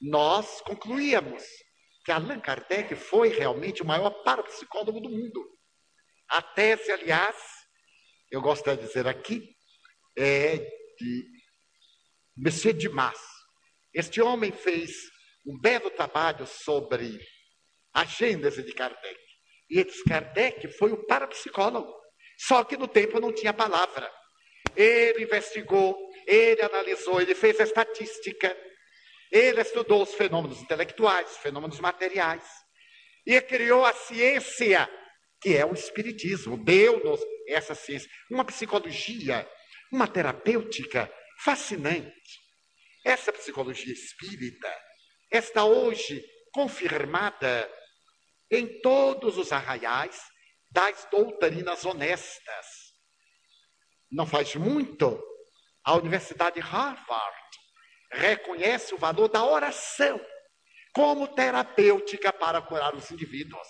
nós concluíamos que Allan Kardec foi realmente o maior parapsicólogo do mundo. A tese, aliás, eu gosto de dizer aqui, é de Monsieur Dumas. Este homem fez um belo trabalho sobre a gênese de Kardec. E diz, Kardec foi o parapsicólogo. Só que no tempo não tinha palavra. Ele investigou, ele analisou, ele fez a estatística, ele estudou os fenômenos intelectuais, os fenômenos materiais, e criou a ciência, que é o Espiritismo. Deu-nos essa ciência, uma psicologia, uma terapêutica fascinante. Essa psicologia espírita está hoje confirmada em todos os arraiais das doutrinas honestas. Não faz muito, a Universidade de Harvard reconhece o valor da oração como terapêutica para curar os indivíduos.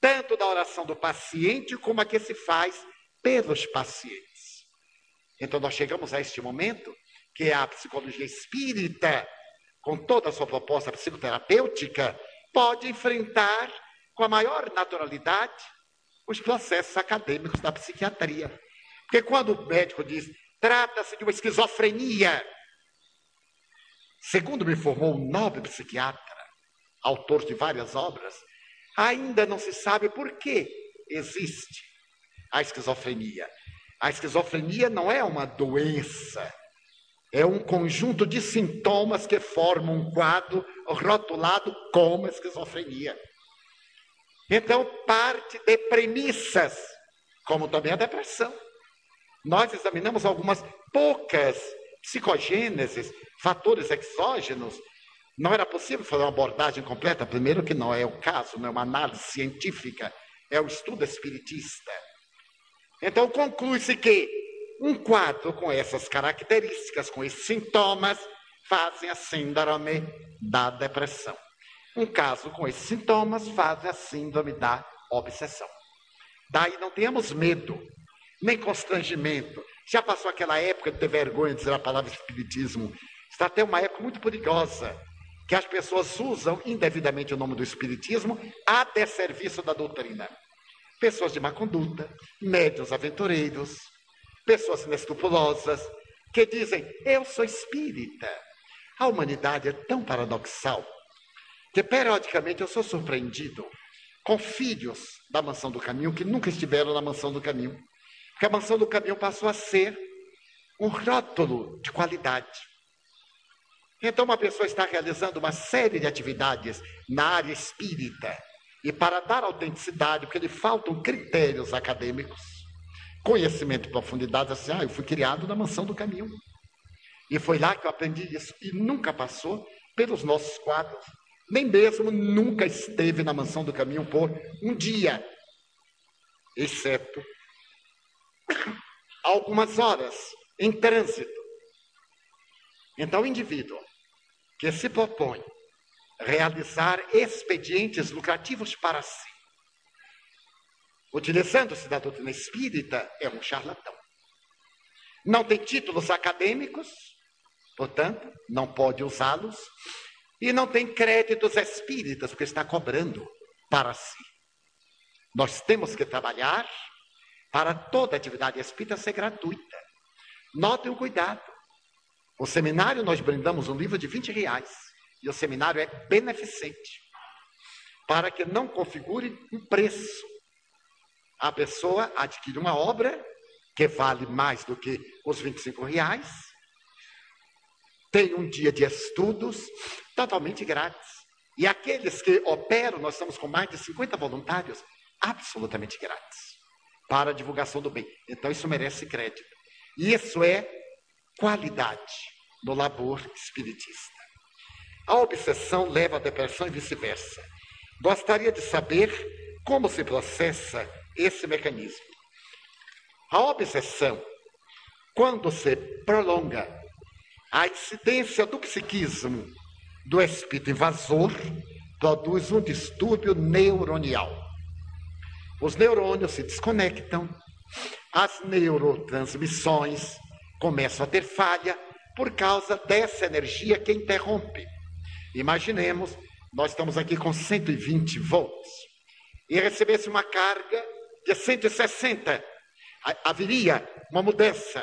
Tanto da oração do paciente como a que se faz pelos pacientes. Então, nós chegamos a este momento que a psicologia espírita, com toda a sua proposta psicoterapêutica, pode enfrentar com a maior naturalidade os processos acadêmicos da psiquiatria. Porque quando o médico diz trata-se de uma esquizofrenia, segundo me informou um nobre psiquiatra, autor de várias obras, ainda não se sabe por que existe a esquizofrenia. A esquizofrenia não é uma doença, é um conjunto de sintomas que formam um quadro rotulado como esquizofrenia. Então, parte de premissas, como também a depressão. Nós examinamos algumas poucas psicogêneses, fatores exógenos. Não era possível fazer uma abordagem completa, primeiro que não é o caso, não é uma análise científica, é o estudo espiritista. Então, conclui-se que um quadro com essas características, com esses sintomas, fazem a síndrome da depressão. Um caso com esses sintomas faz a síndrome da obsessão. Daí não tenhamos medo, nem constrangimento. Já passou aquela época de ter vergonha de dizer a palavra espiritismo. Está até uma época muito perigosa, que as pessoas usam indevidamente o nome do espiritismo a desserviço da doutrina. Pessoas de má conduta, médios aventureiros, pessoas inescrupulosas, que dizem, eu sou espírita. A humanidade é tão paradoxal que periodicamente eu sou surpreendido com filhos da mansão do caminho que nunca estiveram na mansão do caminho. Porque a mansão do caminho passou a ser um rótulo de qualidade. Então, uma pessoa está realizando uma série de atividades na área espírita, e para dar autenticidade, porque lhe faltam critérios acadêmicos, conhecimento e profundidade, assim, ah, eu fui criado na mansão do caminho. E foi lá que eu aprendi isso, e nunca passou pelos nossos quadros nem mesmo nunca esteve na mansão do caminho por um dia, exceto algumas horas em trânsito. Então, o indivíduo que se propõe realizar expedientes lucrativos para si, utilizando-se da doutrina espírita, é um charlatão. Não tem títulos acadêmicos, portanto, não pode usá-los e não tem créditos espíritas, porque está cobrando para si. Nós temos que trabalhar para toda atividade espírita ser gratuita. Notem o cuidado. O seminário nós brindamos um livro de 20 reais. E o seminário é beneficente. Para que não configure um preço. A pessoa adquire uma obra que vale mais do que os 25 reais. Tem um dia de estudos totalmente grátis. E aqueles que operam, nós estamos com mais de 50 voluntários, absolutamente grátis para a divulgação do bem. Então isso merece crédito. E isso é qualidade no labor espiritista. A obsessão leva à depressão e vice-versa. Gostaria de saber como se processa esse mecanismo. A obsessão, quando se prolonga, a incidência do psiquismo do espírito invasor produz um distúrbio neuronial. Os neurônios se desconectam, as neurotransmissões começam a ter falha por causa dessa energia que interrompe. Imaginemos, nós estamos aqui com 120 volts e recebesse uma carga de 160, haveria uma mudança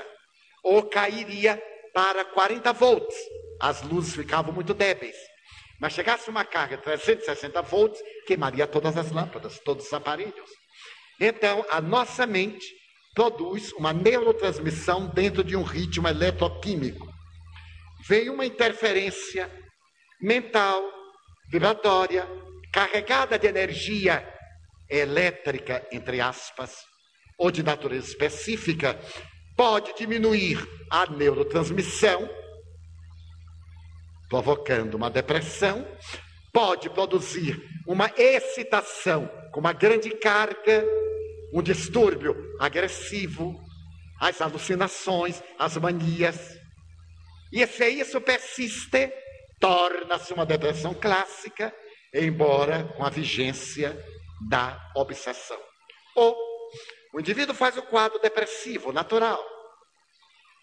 ou cairia para 40 volts. As luzes ficavam muito débeis. Mas chegasse uma carga de 360 volts, queimaria todas as lâmpadas, todos os aparelhos. Então, a nossa mente produz uma neurotransmissão dentro de um ritmo eletroquímico. Veio uma interferência mental, vibratória, carregada de energia elétrica, entre aspas, ou de natureza específica, pode diminuir a neurotransmissão, provocando uma depressão, pode produzir uma excitação com uma grande carga um distúrbio agressivo, as alucinações, as manias. E se isso persiste, torna-se uma depressão clássica, embora com a vigência da obsessão. Ou o indivíduo faz o quadro depressivo natural,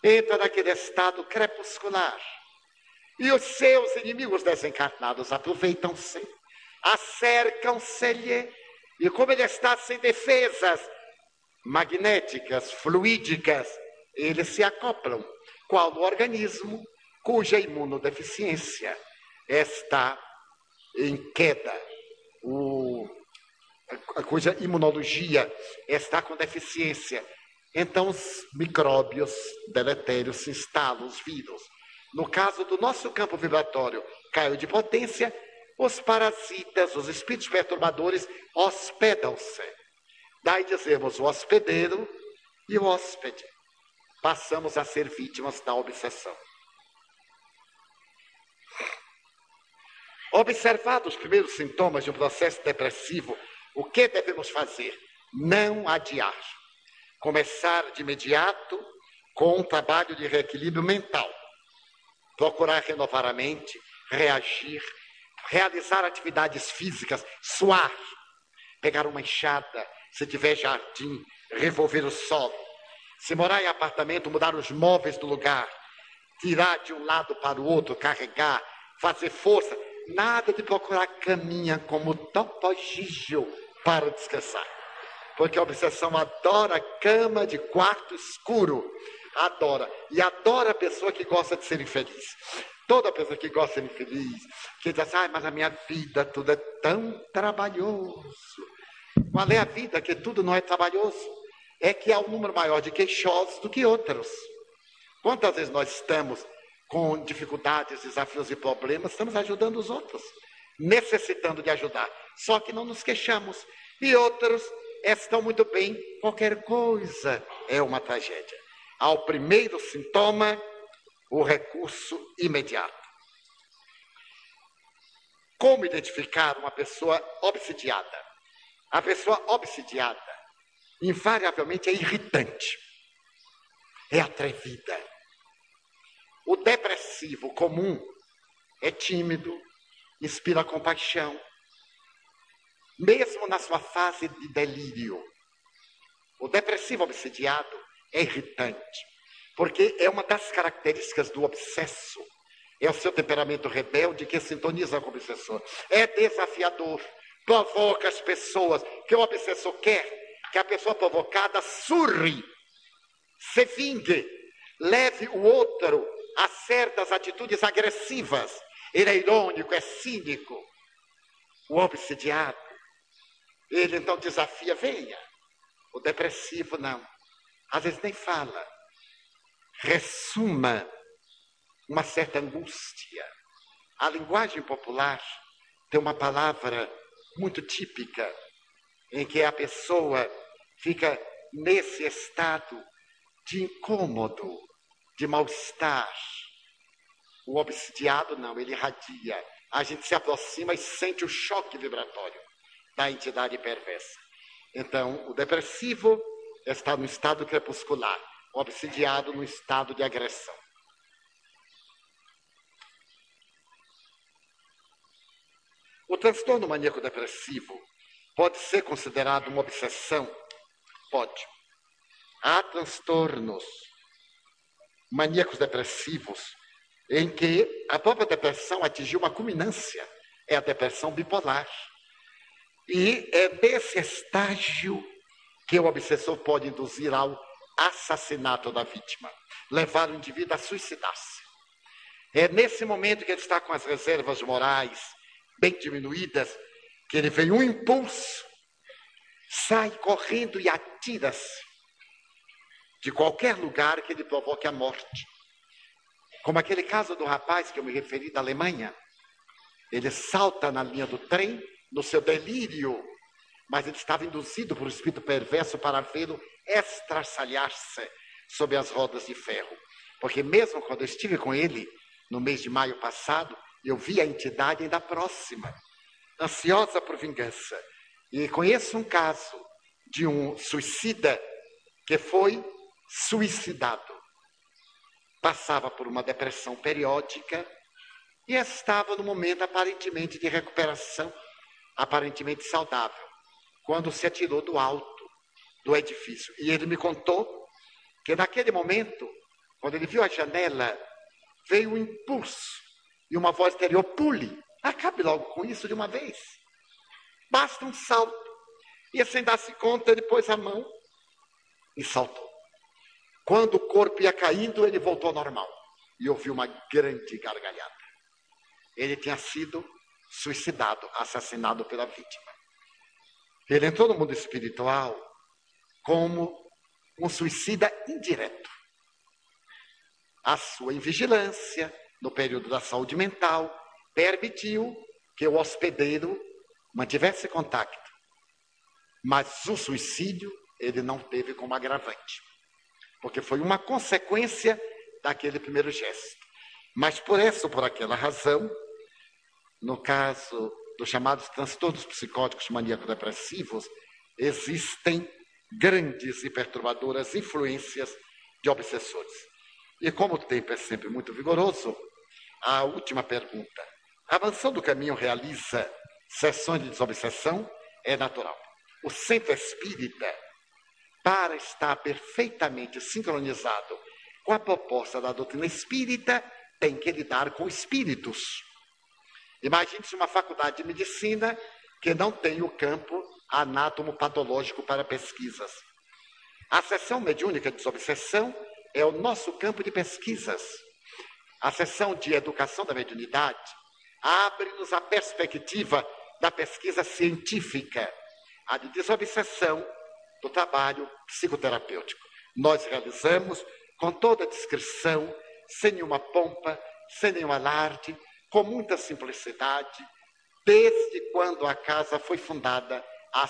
entra naquele estado crepuscular, e os seus inimigos desencarnados aproveitam-se, acercam-se-lhe e como ele está sem defesas magnéticas, fluídicas, eles se acoplam. Qual no organismo cuja imunodeficiência está em queda, o, cuja imunologia está com deficiência. Então, os micróbios deletérios se instalam, os vírus. No caso do nosso campo vibratório, caiu de potência, os parasitas, os espíritos perturbadores, hospedam-se. Daí dizemos o hospedeiro e o hóspede. Passamos a ser vítimas da obsessão. Observados os primeiros sintomas de um processo depressivo, o que devemos fazer? Não adiar. Começar de imediato com um trabalho de reequilíbrio mental. Procurar renovar a mente, reagir, realizar atividades físicas, suar, pegar uma enxada, se tiver jardim, revolver o solo. Se morar em apartamento, mudar os móveis do lugar, tirar de um lado para o outro, carregar, fazer força. Nada de procurar caminha como topogígio para descansar. Porque a obsessão adora cama de quarto escuro. Adora. E adora a pessoa que gosta de ser infeliz. Toda pessoa que gosta de ser infeliz, que diz assim, ah, mas a minha vida tudo é tão trabalhoso. Qual é a vida que tudo não é trabalhoso? É que há um número maior de queixosos do que outros. Quantas vezes nós estamos com dificuldades, desafios e problemas, estamos ajudando os outros, necessitando de ajudar, só que não nos queixamos. E outros estão muito bem, qualquer coisa é uma tragédia. Ao primeiro sintoma, o recurso imediato. Como identificar uma pessoa obsidiada? A pessoa obsidiada, invariavelmente, é irritante, é atrevida. O depressivo comum é tímido, inspira compaixão, mesmo na sua fase de delírio. O depressivo obsidiado é irritante, porque é uma das características do obsesso. É o seu temperamento rebelde que sintoniza com o obsessor. É desafiador, provoca as pessoas, que o obsessor quer que a pessoa provocada surre, se vingue, leve o outro a certas atitudes agressivas. Ele é irônico, é cínico. O obsidiado, ele então desafia, venha. O depressivo não. Às vezes nem fala. Ressuma uma certa angústia. A linguagem popular tem uma palavra muito típica em que a pessoa fica nesse estado de incômodo, de mal-estar. O obsidiado não, ele irradia. A gente se aproxima e sente o choque vibratório da entidade perversa. Então, o depressivo está no estado crepuscular, o obsidiado no estado de agressão. O transtorno maníaco-depressivo pode ser considerado uma obsessão? Pode. Há transtornos maníacos depressivos em que a própria depressão atingiu uma culminância. É a depressão bipolar. E é desse estágio que o obsessor pode induzir ao assassinato da vítima, levar o indivíduo a suicidar-se. É nesse momento que ele está com as reservas morais bem diminuídas, que ele vem um impulso, sai correndo e atira-se de qualquer lugar que ele provoque a morte. Como aquele caso do rapaz que eu me referi da Alemanha. Ele salta na linha do trem, no seu delírio, mas ele estava induzido por um espírito perverso para vê-lo estraçalhar-se sob as rodas de ferro. Porque mesmo quando eu estive com ele, no mês de maio passado, eu vi a entidade ainda próxima, ansiosa por vingança. E conheço um caso de um suicida que foi suicidado. Passava por uma depressão periódica e estava no momento aparentemente de recuperação, aparentemente saudável, quando se atirou do alto do edifício. E ele me contou que naquele momento, quando ele viu a janela, veio um impulso e uma voz interior, pule, acabe logo com isso de uma vez. Basta um salto. E sem dar-se conta, ele pôs a mão e saltou. Quando o corpo ia caindo, ele voltou ao normal. E ouviu uma grande gargalhada. Ele tinha sido suicidado, assassinado pela vítima. Ele entrou no mundo espiritual como um suicida indireto. A sua invigilância, no período da saúde mental, permitiu que o hospedeiro mantivesse contato. Mas o suicídio ele não teve como agravante, porque foi uma consequência daquele primeiro gesto. Mas por essa ou por aquela razão, no caso dos chamados transtornos psicóticos maníaco-depressivos, existem grandes e perturbadoras influências de obsessores. E como o tempo é sempre muito vigoroso, a última pergunta. A mansão do caminho realiza sessões de desobsessão? É natural. O centro espírita, para estar perfeitamente sincronizado com a proposta da doutrina espírita, tem que lidar com espíritos. Imagine-se uma faculdade de medicina que não tem o campo anátomo-patológico para pesquisas. A sessão mediúnica de desobsessão é o nosso campo de pesquisas. A sessão de educação da mediunidade abre-nos a perspectiva da pesquisa científica, a de desobsessão do trabalho psicoterapêutico. Nós realizamos com toda a descrição, sem nenhuma pompa, sem nenhum alarde, com muita simplicidade, desde quando a casa foi fundada há